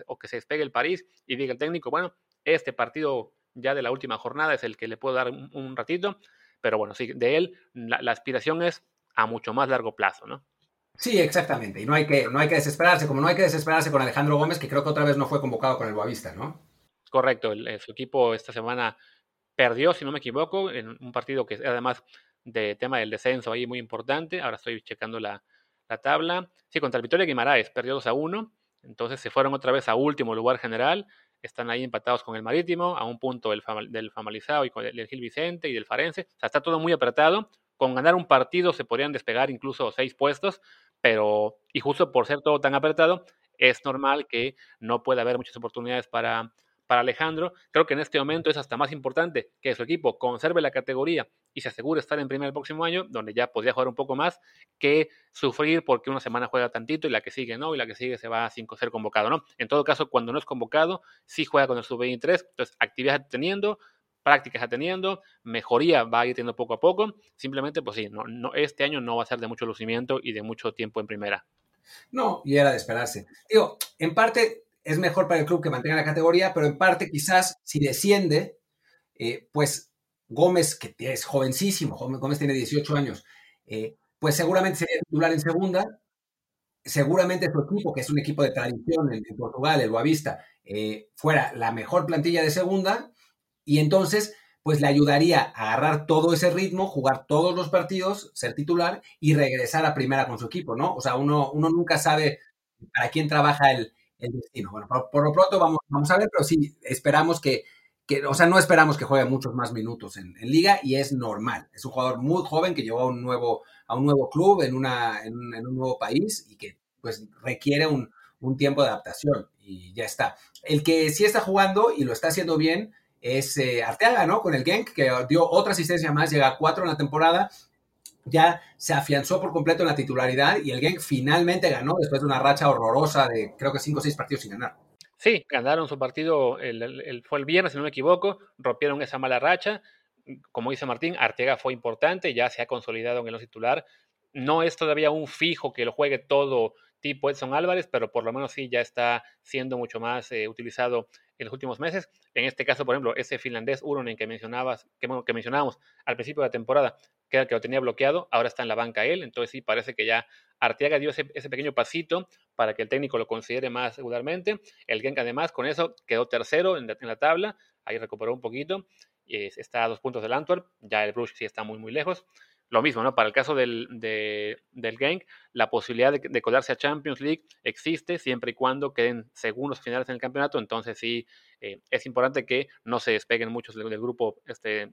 o que se despegue el París y diga el técnico, bueno, este partido ya de la última jornada es el que le puedo dar un, ratito, pero bueno, sí, de él la, aspiración es a mucho más largo plazo, ¿no? Sí, exactamente. Y no hay, que, no hay que desesperarse, como no hay que desesperarse con Alejandro Gómez, que creo que otra vez no fue convocado con el Boavista, ¿no? Correcto. El, su equipo esta semana perdió, si no me equivoco, en un partido que además de tema del descenso ahí muy importante. Ahora estoy checando la, la tabla. Sí, contra el Victoria Guimaraes perdió 2 a 1. Entonces se fueron otra vez a último lugar general están ahí empatados con el Marítimo, a un punto del, del Famalizado y con el, Gil Vicente y del Farense. O sea, está todo muy apretado. Con ganar un partido se podrían despegar incluso seis puestos, pero, y justo por ser todo tan apretado, es normal que no pueda haber muchas oportunidades para, para Alejandro. Creo que en este momento es hasta más importante que su equipo conserve la categoría y se asegure estar en primer el próximo año, donde ya podría jugar un poco más, que sufrir porque una semana juega tantito y la que sigue no, y la que sigue se va sin ser convocado, ¿no? En todo caso, cuando no es convocado, sí juega con el sub-23, entonces actividad teniendo, prácticas está teniendo, mejoría va a ir teniendo poco a poco, simplemente pues sí, no, no, este año no va a ser de mucho lucimiento y de mucho tiempo en primera. No, y era de esperarse. Digo, en parte es mejor para el club que mantenga la categoría, pero en parte quizás si desciende, eh, pues Gómez, que es jovencísimo, Gómez tiene 18 años, eh, pues seguramente sería titular en segunda, seguramente su equipo, que es un equipo de tradición en, Portugal, el Boavista, eh, fuera la mejor plantilla de segunda, y entonces, pues le ayudaría a agarrar todo ese ritmo, jugar todos los partidos, ser titular y regresar a primera con su equipo, ¿no? O sea, uno, uno nunca sabe para quién trabaja el, destino. Bueno, por, lo pronto vamos, vamos a ver, pero sí, esperamos que, que, o sea, no esperamos que juegue muchos más minutos en, liga y es normal. Es un jugador muy joven que llegó a un nuevo, a un nuevo club en, una, en, un, en un nuevo país y que pues requiere un, un tiempo de adaptación y ya está. El que sí está jugando y lo está haciendo bien es eh, Arteaga, ¿no? Con el Genk, que dio otra asistencia más, llega a cuatro en la temporada, ya se afianzó por completo en la titularidad y el Genk finalmente ganó después de una racha horrorosa de creo que cinco o seis partidos sin ganar. Sí, ganaron su partido, el, fue el viernes, si no me equivoco, rompieron esa mala racha. Como dice Martín, Arteaga fue importante, ya se ha consolidado en el titular. No es todavía un fijo que lo juegue todo tipo Edson Álvarez, pero por lo menos sí ya está siendo mucho más eh, utilizado en los últimos meses. En este caso, por ejemplo, ese finlandés Uronen que mencionabas, que, que mencionábamos al principio de la temporada, que que lo tenía bloqueado, ahora está en la banca él, entonces sí parece que ya Arteaga dio ese, pequeño pasito para que el técnico lo considere más regularmente. El Genk además con eso quedó tercero en la, tabla, ahí recuperó un poquito, y está a dos puntos del Antwerp, ya el Bruges sí está muy muy lejos. Lo mismo, ¿no? Para el caso del, del Genk, la posibilidad de, colarse a Champions League existe siempre y cuando queden segundos finales en el campeonato. Entonces sí, eh, es importante que no se despeguen muchos del, grupo este,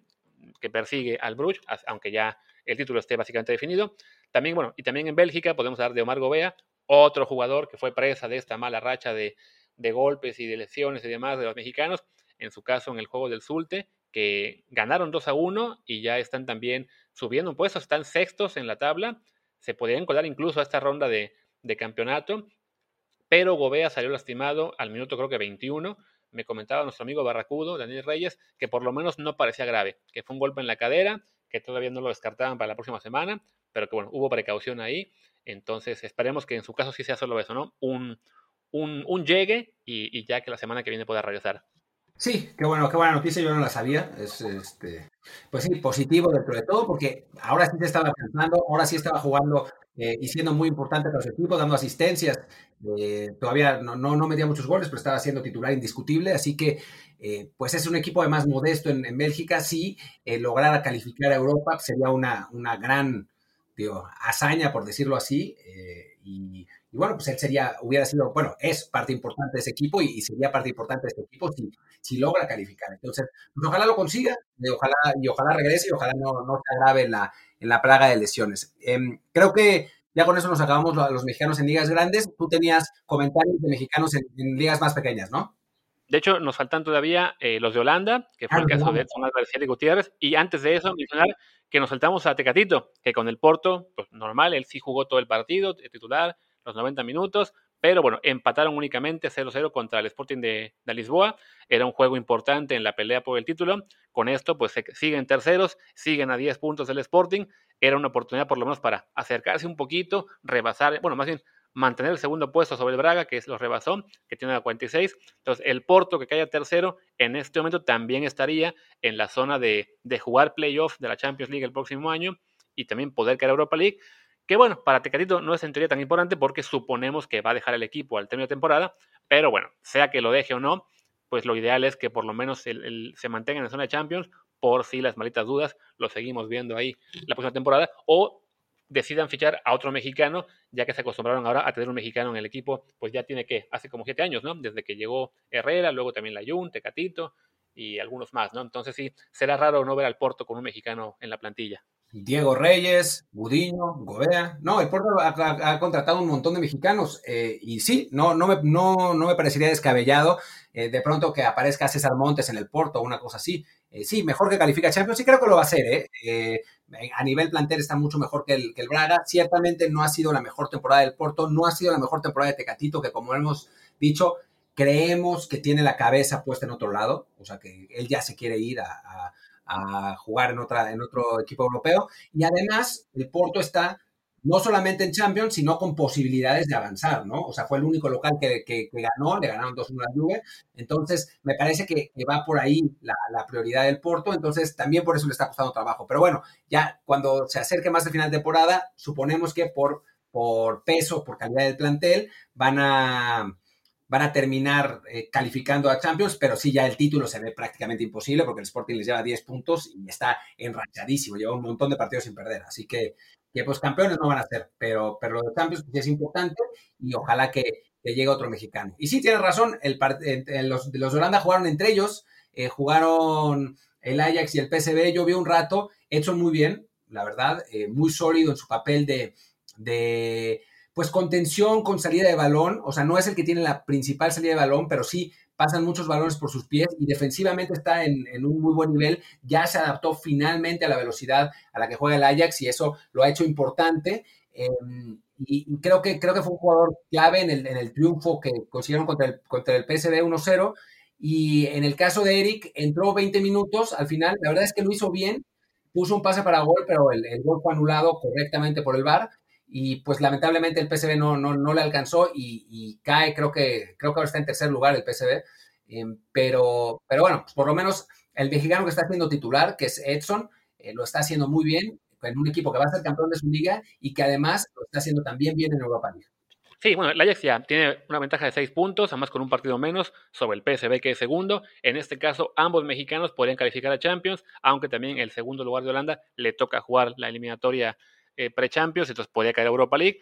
que persigue al Bruges, aunque ya el título esté básicamente definido. También, bueno, y también en Bélgica podemos hablar de Omar Gobea, otro jugador que fue presa de esta mala racha de, de golpes y de lesiones y demás de los mexicanos, en su caso en el juego del Zulte, que ganaron 2 a 1 y ya están también subiendo un puesto, están sextos en la tabla, se podrían colar incluso a esta ronda de, campeonato, pero Gobea salió lastimado al minuto creo que 21. Me comentaba nuestro amigo Barracudo, Daniel Reyes, que por lo menos no parecía grave, que fue un golpe en la cadera, que todavía no lo descartaban para la próxima semana, pero que bueno, hubo precaución ahí. Entonces esperemos que en su caso sí sea solo eso, ¿no? Un, un, llegue y, y ya que la semana que viene pueda regresar. Sí, qué bueno, qué buena noticia, yo no la sabía. Es este, pues sí, positivo dentro de todo, porque ahora sí se estaba pensando, ahora sí estaba jugando eh, y siendo muy importante para su equipo, dando asistencias. Eh, todavía no, no, no metía muchos goles, pero estaba siendo titular indiscutible. Así que, eh, pues es un equipo además modesto en, en Bélgica. Si lograra calificar a Europa, sería una, una gran digo, hazaña, por decirlo así. y y bueno, pues él sería, hubiera sido, bueno, es parte importante de ese equipo y, sería parte importante de ese equipo si, si logra calificar. Entonces, pues ojalá lo consiga y ojalá, y ojalá regrese y ojalá no, no se agrave en la, en la plaga de lesiones. Em, creo que ya con eso nos acabamos a los mexicanos en ligas grandes. Tú tenías comentarios de mexicanos en, ligas más pequeñas, ¿no? De hecho, nos faltan todavía eh, los de Holanda, que fue el ah, caso de Edson Álvarez y Gutiérrez. Y antes de eso, mencionar que nos saltamos a Tecatito, que con el Porto, pues normal, él sí jugó todo el partido, titular, los 90 minutos, pero bueno, empataron únicamente 0-0 contra el Sporting de, Lisboa. Era un juego importante en la pelea por el título. Con esto, pues siguen terceros, siguen a 10 puntos del Sporting. Era una oportunidad por lo menos para acercarse un poquito, rebasar, bueno, más bien mantener el segundo puesto sobre el Braga, que es lo rebasó, que tiene la 46. Entonces, el Porto, que caiga tercero, en este momento también estaría en la zona de, de jugar playoff de la Champions League el próximo año y también poder caer a Europa League. Que bueno, para Tecatito no es en teoría tan importante porque suponemos que va a dejar el equipo al término de temporada, pero bueno, sea que lo deje o no, pues lo ideal es que por lo menos se mantenga en zona de Champions, por si las malitas dudas lo seguimos viendo ahí la próxima temporada, o decidan fichar a otro mexicano, ya que se acostumbraron ahora a tener un mexicano en el equipo, pues ya tiene que, hace como siete años, ¿no? Desde que llegó Herrera, luego también Layun, Tecatito y algunos más, ¿no? Entonces sí, será raro no ver al Porto con un mexicano en la plantilla. Diego Reyes, Budiño, Gobea. No, el Porto ha, contratado un montón de mexicanos eh, y sí, no, no, me, no, no me parecería descabellado eh, de pronto que aparezca César Montes en el Porto o una cosa así. Eh, sí, mejor que califica Champions, sí creo que lo va a hacer. a nivel plantel está mucho mejor que el, que el Braga. Ciertamente no ha sido la mejor temporada del Porto, no ha sido la mejor temporada de Tecatito, que como hemos dicho, creemos que tiene la cabeza puesta en otro lado, o sea que él ya se quiere ir a jugar en, otra, en otro equipo europeo. Y además, el Porto está no solamente en Champions, sino con posibilidades de avanzar, ¿no? O sea, fue el único local que, que, ganó, le ganaron 2-1 a. Entonces, me parece que, va por ahí la, la, prioridad del Porto, entonces también por eso le está costando trabajo. Pero bueno, ya cuando se acerque más el final de temporada, suponemos que por, por peso, por calidad del plantel, van a van a terminar eh, calificando a Champions, pero sí ya el título se ve prácticamente imposible porque el Sporting les lleva 10 puntos y está enrachadísimo, lleva un montón de partidos sin perder, así que, pues campeones no van a ser, pero, pero lo de Champions es importante y ojalá que, llegue otro mexicano. Y sí, tienes razón, el, los, los de Holanda jugaron entre ellos, eh, jugaron el Ajax y el PSV, yo vi un rato, hecho muy bien, la verdad, eh, muy sólido en su papel de pues contención con salida de balón, o sea, no es el que tiene la principal salida de balón, pero sí pasan muchos balones por sus pies y defensivamente está en, un muy buen nivel, ya se adaptó finalmente a la velocidad a la que juega el Ajax y eso lo ha hecho importante. Em, y, creo que, creo que fue un jugador clave en el, en el triunfo que consiguieron contra el, contra el PSV 1-0. Y en el caso de Eric, entró 20 minutos al final. La verdad es que lo hizo bien, puso un pase para gol, pero el, el gol fue anulado correctamente por el VAR y pues lamentablemente el PSV no, no, no le alcanzó y, cae, creo que, creo que ahora está en tercer lugar el PSV, em, pero, pero bueno, pues por lo menos el mexicano que está haciendo titular, que es Edson, eh, lo está haciendo muy bien en un equipo que va a ser campeón de su liga y que además lo está haciendo también bien en Europa League. Sí, bueno, el Ajax ya tiene una ventaja de seis puntos, además con un partido menos sobre el PSV que es segundo. En este caso, ambos mexicanos podrían calificar a Champions, aunque también el segundo lugar de Holanda le toca jugar la eliminatoria eh, pre-Champions, entonces podría caer a Europa League.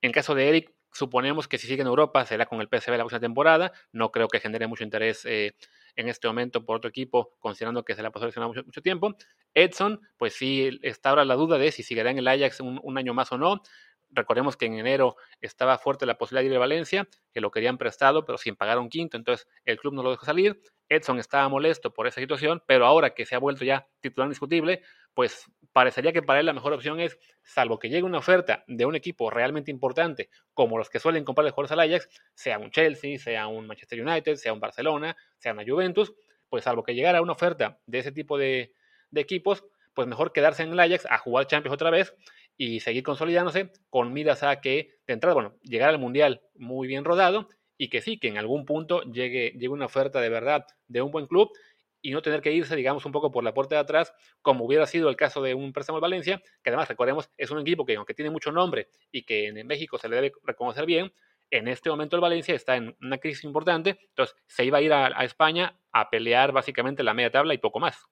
En caso de Eric, suponemos que si sigue en Europa será con el PSV la próxima temporada. No creo que genere mucho interés eh, en este momento por otro equipo, considerando que se le ha pasado lesionado mucho, mucho, tiempo. Edson, pues sí, está ahora la duda de si seguirá en el Ajax un, año más o no. Recordemos que en enero estaba fuerte la posibilidad de ir a Valencia, que lo querían prestado, pero sin pagar un quinto, entonces el club no lo dejó salir. Edson estaba molesto por esa situación, pero ahora que se ha vuelto ya titular indiscutible, pues parecería que para él la mejor opción es, salvo que llegue una oferta de un equipo realmente importante, como los que suelen comprar los jugadores al Ajax, sea un Chelsea, sea un Manchester United, sea un Barcelona, sea una Juventus, pues salvo que llegara una oferta de ese tipo de, equipos, pues mejor quedarse en el Ajax a jugar Champions otra vez y seguir consolidándose con miras a que, de entrada, bueno, llegar al Mundial muy bien rodado y que sí, que en algún punto llegue, llegue una oferta de verdad de un buen club y no tener que irse, digamos, un poco por la puerta de atrás, como hubiera sido el caso de un préstamo Valencia, que además, recordemos, es un equipo que, aunque tiene mucho nombre y que en México se le debe reconocer bien, en este momento el Valencia está en una crisis importante, entonces se iba a ir a, a España a pelear básicamente la media tabla y poco más.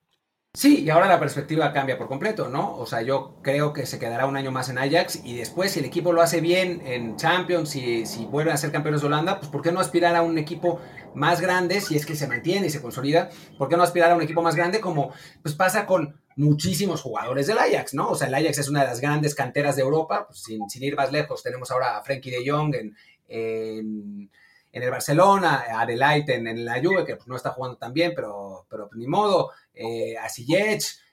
Sí, y ahora la perspectiva cambia por completo, ¿no? O sea, yo creo que se quedará un año más en Ajax y después, si el equipo lo hace bien en Champions, si, si vuelven a ser campeones de Holanda, pues ¿por qué no aspirar a un equipo más grande si es que se mantiene y se consolida? ¿Por qué no aspirar a un equipo más grande como pues pasa con muchísimos jugadores del Ajax, ¿no? O sea, el Ajax es una de las grandes canteras de Europa, pues, sin, ir más lejos, tenemos ahora a Frenkie de Jong en en el Barcelona, Adelaide en, en, la Juve, que no está jugando tan bien, pero, pero ni modo, eh, a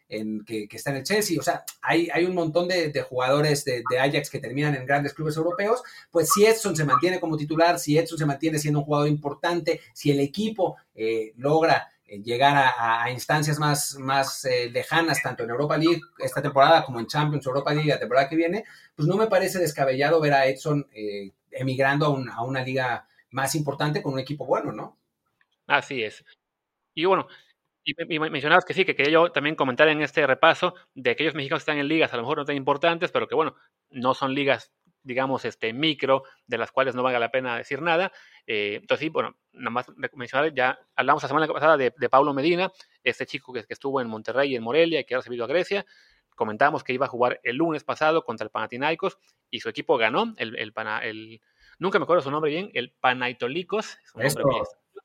en, que, está en el Chelsea, o sea, hay, hay un montón de, jugadores de, Ajax que terminan en grandes clubes europeos, pues si Edson se mantiene como titular, si Edson se mantiene siendo un jugador importante, si el equipo eh, logra eh, llegar a, instancias más, más eh, lejanas, tanto en Europa League esta temporada como en Champions Europa League la temporada que viene, pues no me parece descabellado ver a Edson emigrando a, a una liga más importante con un equipo bueno, ¿no? Así es. Y bueno, y, mencionabas que sí, que quería yo también comentar en este repaso de aquellos mexicanos que están en ligas a lo mejor no tan importantes, pero que bueno, no son ligas, digamos, este micro, de las cuales no valga la pena decir nada. Eh, entonces sí, bueno, nada más mencionar, ya hablamos la semana pasada de, de Pablo Medina, este chico que, estuvo en Monterrey y en Morelia y que ahora se vino a Grecia. Comentamos que iba a jugar el lunes pasado contra el Panathinaikos y su equipo ganó el, el, el nunca me acuerdo su nombre bien, el Panaitolicos.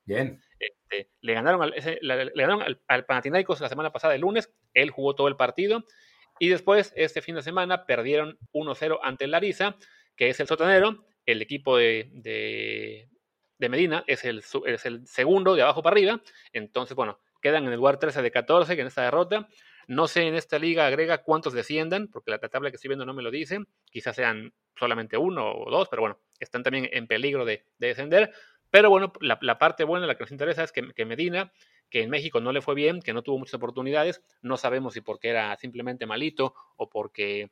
bien. Este, le ganaron, al, le, ganaron al, Panathinaikos la semana pasada, el lunes. Él jugó todo el partido. Y después, este fin de semana, perdieron 1-0 ante el Larisa, que es el sotanero. El equipo de, de, Medina es el, es el segundo de abajo para arriba. Entonces, bueno, quedan en el lugar 13 de 14 que en esta derrota. No sé en esta liga agrega cuántos desciendan, porque la tabla que estoy viendo no me lo dice. Quizás sean solamente uno o dos, pero bueno, están también en peligro de, descender. Pero bueno, la, parte buena, la que nos interesa es que, Medina, que en México no le fue bien, que no tuvo muchas oportunidades, no sabemos si porque era simplemente malito o porque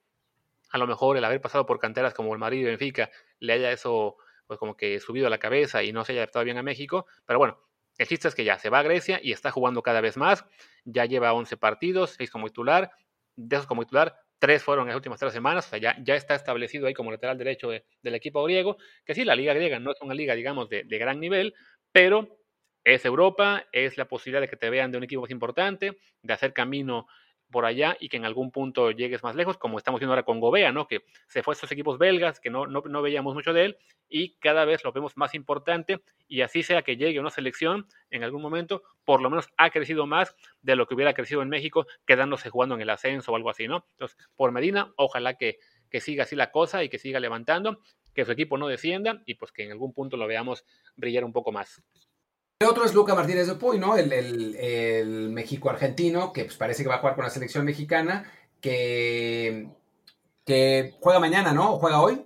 a lo mejor el haber pasado por canteras como el Madrid y Benfica le haya eso pues como que subido a la cabeza y no se haya adaptado bien a México, pero bueno, el chiste es que ya se va a Grecia y está jugando cada vez más, ya lleva 11 partidos, 6 como titular, de esos como titular, tres fueron en las últimas tres semanas, o sea, ya, ya está establecido ahí como lateral derecho del equipo griego, que sí, la liga griega no es una liga, digamos, de, de, gran nivel, pero es Europa, es la posibilidad de que te vean de un equipo más importante, de hacer camino por allá y que en algún punto llegues más lejos, como estamos viendo ahora con Gobea, ¿no? Que se fue a estos equipos belgas, que no, no, no, veíamos mucho de él, y cada vez lo vemos más importante, y así sea que llegue una selección en algún momento, por lo menos ha crecido más de lo que hubiera crecido en México, quedándose jugando en el ascenso o algo así, ¿no? Entonces, por Medina, ojalá que, que siga así la cosa y que siga levantando, que su equipo no descienda y pues que en algún punto lo veamos brillar un poco más. El otro es Luca Martínez de Puy, ¿no? El, el, México-argentino, que pues, parece que va a jugar con la selección mexicana, que, que juega mañana, ¿no? ¿O juega hoy?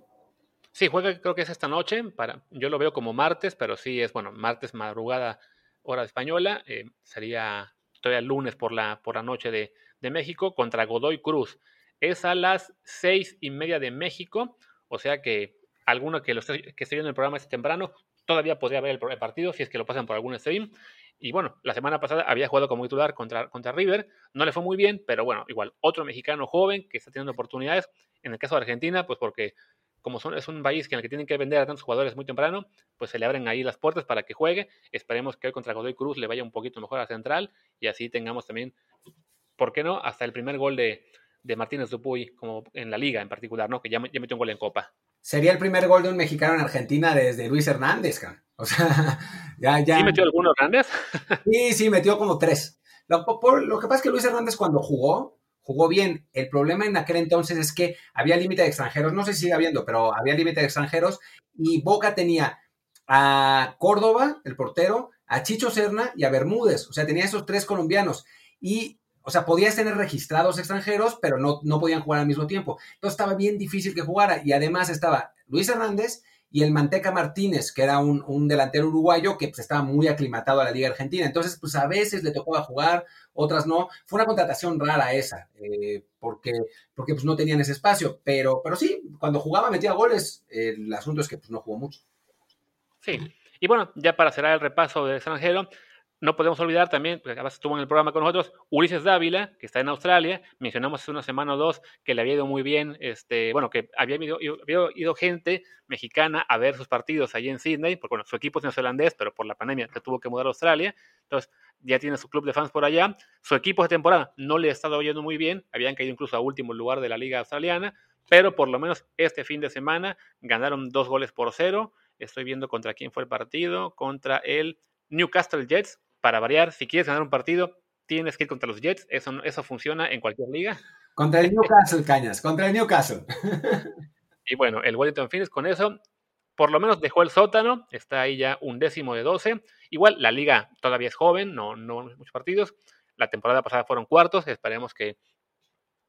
Sí, juega creo que es esta noche. Para, yo lo veo como martes, pero sí es, bueno, martes madrugada hora española. Eh, sería todavía lunes por la, por la noche de, de, México contra Godoy Cruz. Es a las seis y media de México, o sea que alguno que, lo esté, que esté viendo el programa este temprano todavía podría ver el, partido si es que lo pasan por algún stream. Y bueno, la semana pasada había jugado como titular contra, contra River, no le fue muy bien, pero bueno, igual, otro mexicano joven que está teniendo oportunidades. En el caso de Argentina, pues porque como son, es un país en el que tienen que vender a tantos jugadores muy temprano, pues se le abren ahí las puertas para que juegue. Esperemos que hoy contra Godoy Cruz le vaya un poquito mejor a Central y así tengamos también, ¿por qué no? Hasta el primer gol de, de Martínez Dupuy, como en la liga en particular, ¿no? Que ya, ya metió un gol en Copa sería el primer gol de un mexicano en Argentina desde Luis Hernández, O sea, ya, ya. ¿Sí metió alguno Hernández? sí, sí, metió como tres. Lo, lo, que pasa es que Luis Hernández cuando jugó, jugó bien. El problema en aquel entonces es que había límite de extranjeros, no sé si sigue habiendo, pero había límite de extranjeros y Boca tenía a Córdoba, el portero, a Chicho Serna y a Bermúdez. O sea, tenía esos tres colombianos. Y o sea, podías tener registrados extranjeros, pero no, no podían jugar al mismo tiempo. Entonces estaba bien difícil que jugara. Y además estaba Luis Hernández y el Manteca Martínez, que era un, delantero uruguayo que pues, estaba muy aclimatado a la Liga Argentina. Entonces, pues a veces le tocaba jugar, otras no. Fue una contratación rara esa, eh, porque, porque pues, no tenían ese espacio. Pero, pero sí, cuando jugaba metía goles. el asunto es que pues, no jugó mucho. Sí. Y bueno, ya para cerrar el repaso del extranjero, no podemos olvidar también, porque estuvo en el programa con nosotros, Ulises Dávila, que está en Australia. Mencionamos hace una semana o dos que le había ido muy bien, este, bueno, que había ido, había ido gente mexicana a ver sus partidos allí en Sydney, porque bueno, su equipo es neozelandés, pero por la pandemia se tuvo que mudar a Australia. Entonces, ya tiene su club de fans por allá. Su equipo de temporada no le ha estado yendo muy bien, habían caído incluso a último lugar de la liga australiana, pero por lo menos este fin de semana ganaron dos goles por cero. Estoy viendo contra quién fue el partido, contra el Newcastle Jets, para variar, si quieres ganar un partido, tienes que ir contra los Jets. Eso, eso funciona en cualquier liga. Contra el Newcastle, Cañas, contra el Newcastle. y bueno, el Wellington Phoenix con eso, por lo menos dejó el sótano, está ahí ya un décimo de 12. Igual, la liga todavía es joven, no, no muchos partidos. La temporada pasada fueron cuartos, esperemos que,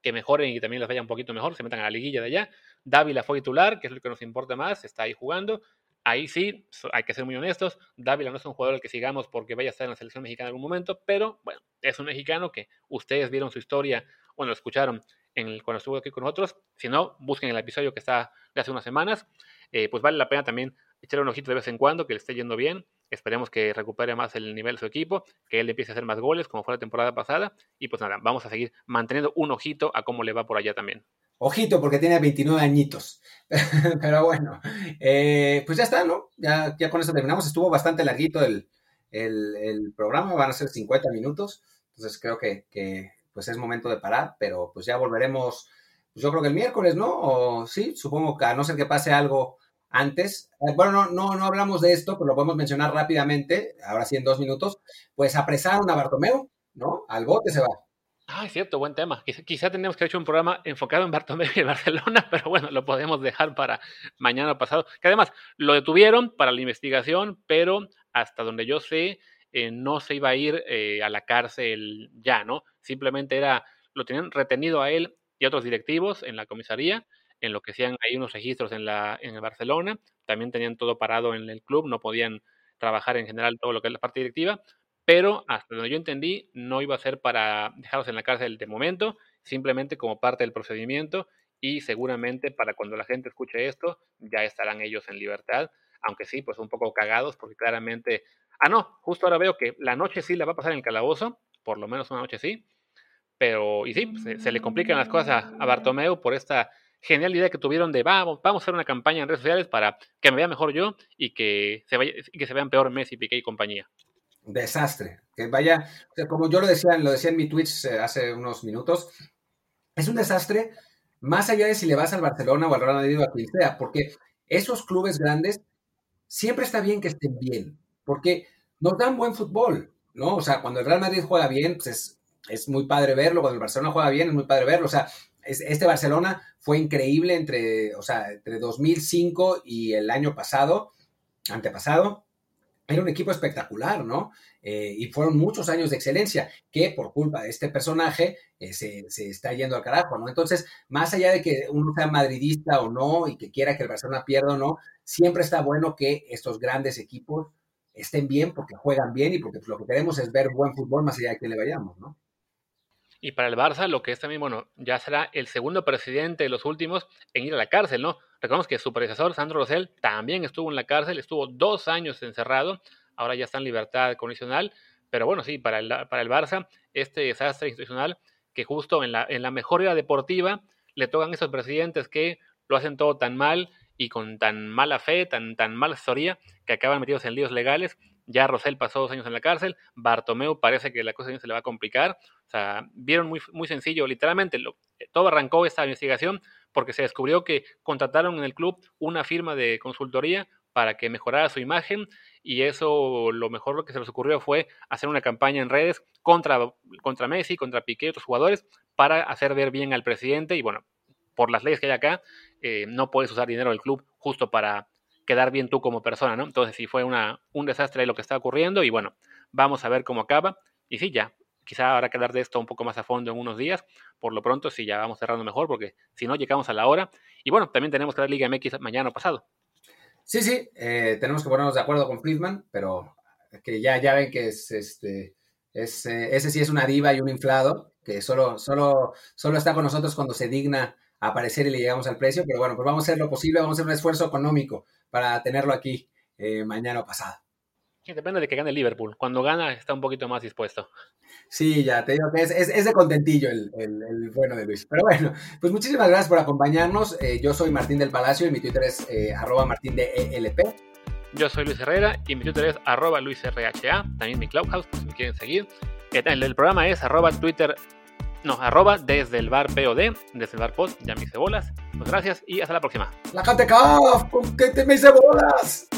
que mejoren y también les vaya un poquito mejor, se metan a la liguilla de allá. Dávila fue titular, que es lo que nos importa más, está ahí jugando ahí sí, hay que ser muy honestos, Dávila no es un jugador al que sigamos porque vaya a estar en la selección mexicana en algún momento, pero bueno, es un mexicano que ustedes vieron su historia, bueno, escucharon en cuando estuvo aquí con nosotros, si no, busquen el episodio que está de hace unas semanas, eh, pues vale la pena también echarle un ojito de vez en cuando, que le esté yendo bien, esperemos que recupere más el nivel de su equipo, que él empiece a hacer más goles como fue la temporada pasada, y pues nada, vamos a seguir manteniendo un ojito a cómo le va por allá también. Ojito, porque tiene 29 añitos. Pero bueno, eh, pues ya está, ¿no? Ya, ya con eso terminamos. Estuvo bastante larguito el, programa, van a ser 50 minutos. Entonces creo que, pues es momento de parar, pero pues ya volveremos, pues yo creo que el miércoles, ¿no? O sí, supongo que a no ser que pase algo antes. Eh, bueno, no, no, no hablamos de esto, pero lo podemos mencionar rápidamente, ahora sí en dos minutos. Pues apresaron a Bartomeu, ¿no? Al bote se va. Ah, es cierto, buen tema. Quizá, quizá tenemos que haber hecho un programa enfocado en Bartomeu y Barcelona, pero bueno, lo podemos dejar para mañana pasado. Que además lo detuvieron para la investigación, pero hasta donde yo sé, eh, no se iba a ir eh, a la cárcel ya, ¿no? Simplemente era, lo tenían retenido a él y otros directivos en la comisaría, en lo que hacían ahí unos registros en, la, en Barcelona, también tenían todo parado en el club, no podían trabajar en general todo lo que es la parte directiva, pero hasta donde yo entendí, no iba a ser para dejarlos en la cárcel de momento, simplemente como parte del procedimiento y seguramente para cuando la gente escuche esto, ya estarán ellos en libertad, aunque sí, pues un poco cagados, porque claramente, ah, no, justo ahora veo que la noche sí la va a pasar en el calabozo, por lo menos una noche sí, pero, y sí, se, le complican las cosas a, a Bartomeu por esta genial idea que tuvieron de vamos, vamos a hacer una campaña en redes sociales para que me vea mejor yo y que se, vaya, que se vean peor Messi, Piqué y compañía desastre. Que vaya, como yo lo decía, lo decía en mi Twitch eh, hace unos minutos, es un desastre más allá de si le vas al Barcelona o al Real Madrid o a quien sea, porque esos clubes grandes siempre está bien que estén bien, porque nos dan buen fútbol, ¿no? O sea, cuando el Real Madrid juega bien, pues es, es muy padre verlo, cuando el Barcelona juega bien, es muy padre verlo, o sea, este Barcelona fue increíble entre, o sea, entre 2005 y el año pasado, antepasado, era un equipo espectacular, ¿no? Eh, y fueron muchos años de excelencia que por culpa de este personaje eh, se, está yendo al carajo, ¿no? Entonces, más allá de que uno sea madridista o no y que quiera que el Barcelona pierda o no, siempre está bueno que estos grandes equipos estén bien porque juegan bien y porque lo que queremos es ver buen fútbol más allá de que le vayamos, ¿no? Y para el Barça, lo que es también, bueno, ya será el segundo presidente de los últimos en ir a la cárcel, ¿no? Recordemos que su predecesor, Sandro Rosell, también estuvo en la cárcel, estuvo dos años encerrado, ahora ya está en libertad condicional, pero bueno, sí, para el, para el Barça, este desastre institucional que justo en la, en la mejoría deportiva le tocan esos presidentes que lo hacen todo tan mal y con tan mala fe, tan, tan mala historia, que acaban metidos en líos legales ya Rosell pasó dos años en la cárcel. Bartomeu parece que la cosa se le va a complicar. O sea, vieron muy, muy sencillo, literalmente, todo arrancó esta investigación porque se descubrió que contrataron en el club una firma de consultoría para que mejorara su imagen y eso lo mejor lo que se les ocurrió fue hacer una campaña en redes contra, contra Messi, contra Piqué y otros jugadores para hacer ver bien al presidente y bueno, por las leyes que hay acá, eh, no puedes usar dinero del club justo para quedar bien tú como persona, ¿no? Entonces sí fue una, un desastre lo que está ocurriendo y bueno, vamos a ver cómo acaba. Y sí, ya, quizá habrá que hablar de esto un poco más a fondo en unos días. Por lo pronto sí, ya vamos cerrando mejor porque si no llegamos a la hora. Y bueno, también tenemos que dar Liga MX mañana o pasado. Sí, sí, eh, tenemos que ponernos de acuerdo con Friedman, pero que ya, ya ven que es este... Es, eh, ese sí es una diva y un inflado, que solo, solo, solo está con nosotros cuando se digna aparecer y le llegamos al precio, pero bueno, pues vamos a hacer lo posible, vamos a hacer un esfuerzo económico para tenerlo aquí eh, mañana o pasado. Depende de que gane Liverpool. Cuando gana está un poquito más dispuesto. Sí, ya te digo que es, es, de contentillo el, el, bueno de Luis. Pero bueno, pues muchísimas gracias por acompañarnos. Eh, yo soy Martín del Palacio y mi Twitter es eh, arroba martín de ELP. Yo soy Luis Herrera y mi Twitter es arroba luisrha. También mi Clubhouse, por si me quieren seguir. El, el programa es arroba Twitter no, arroba desde el bar POD, desde el bar pod, ya me hice bolas. Pues gracias y hasta la próxima. La gente ¿con qué te me hice bolas?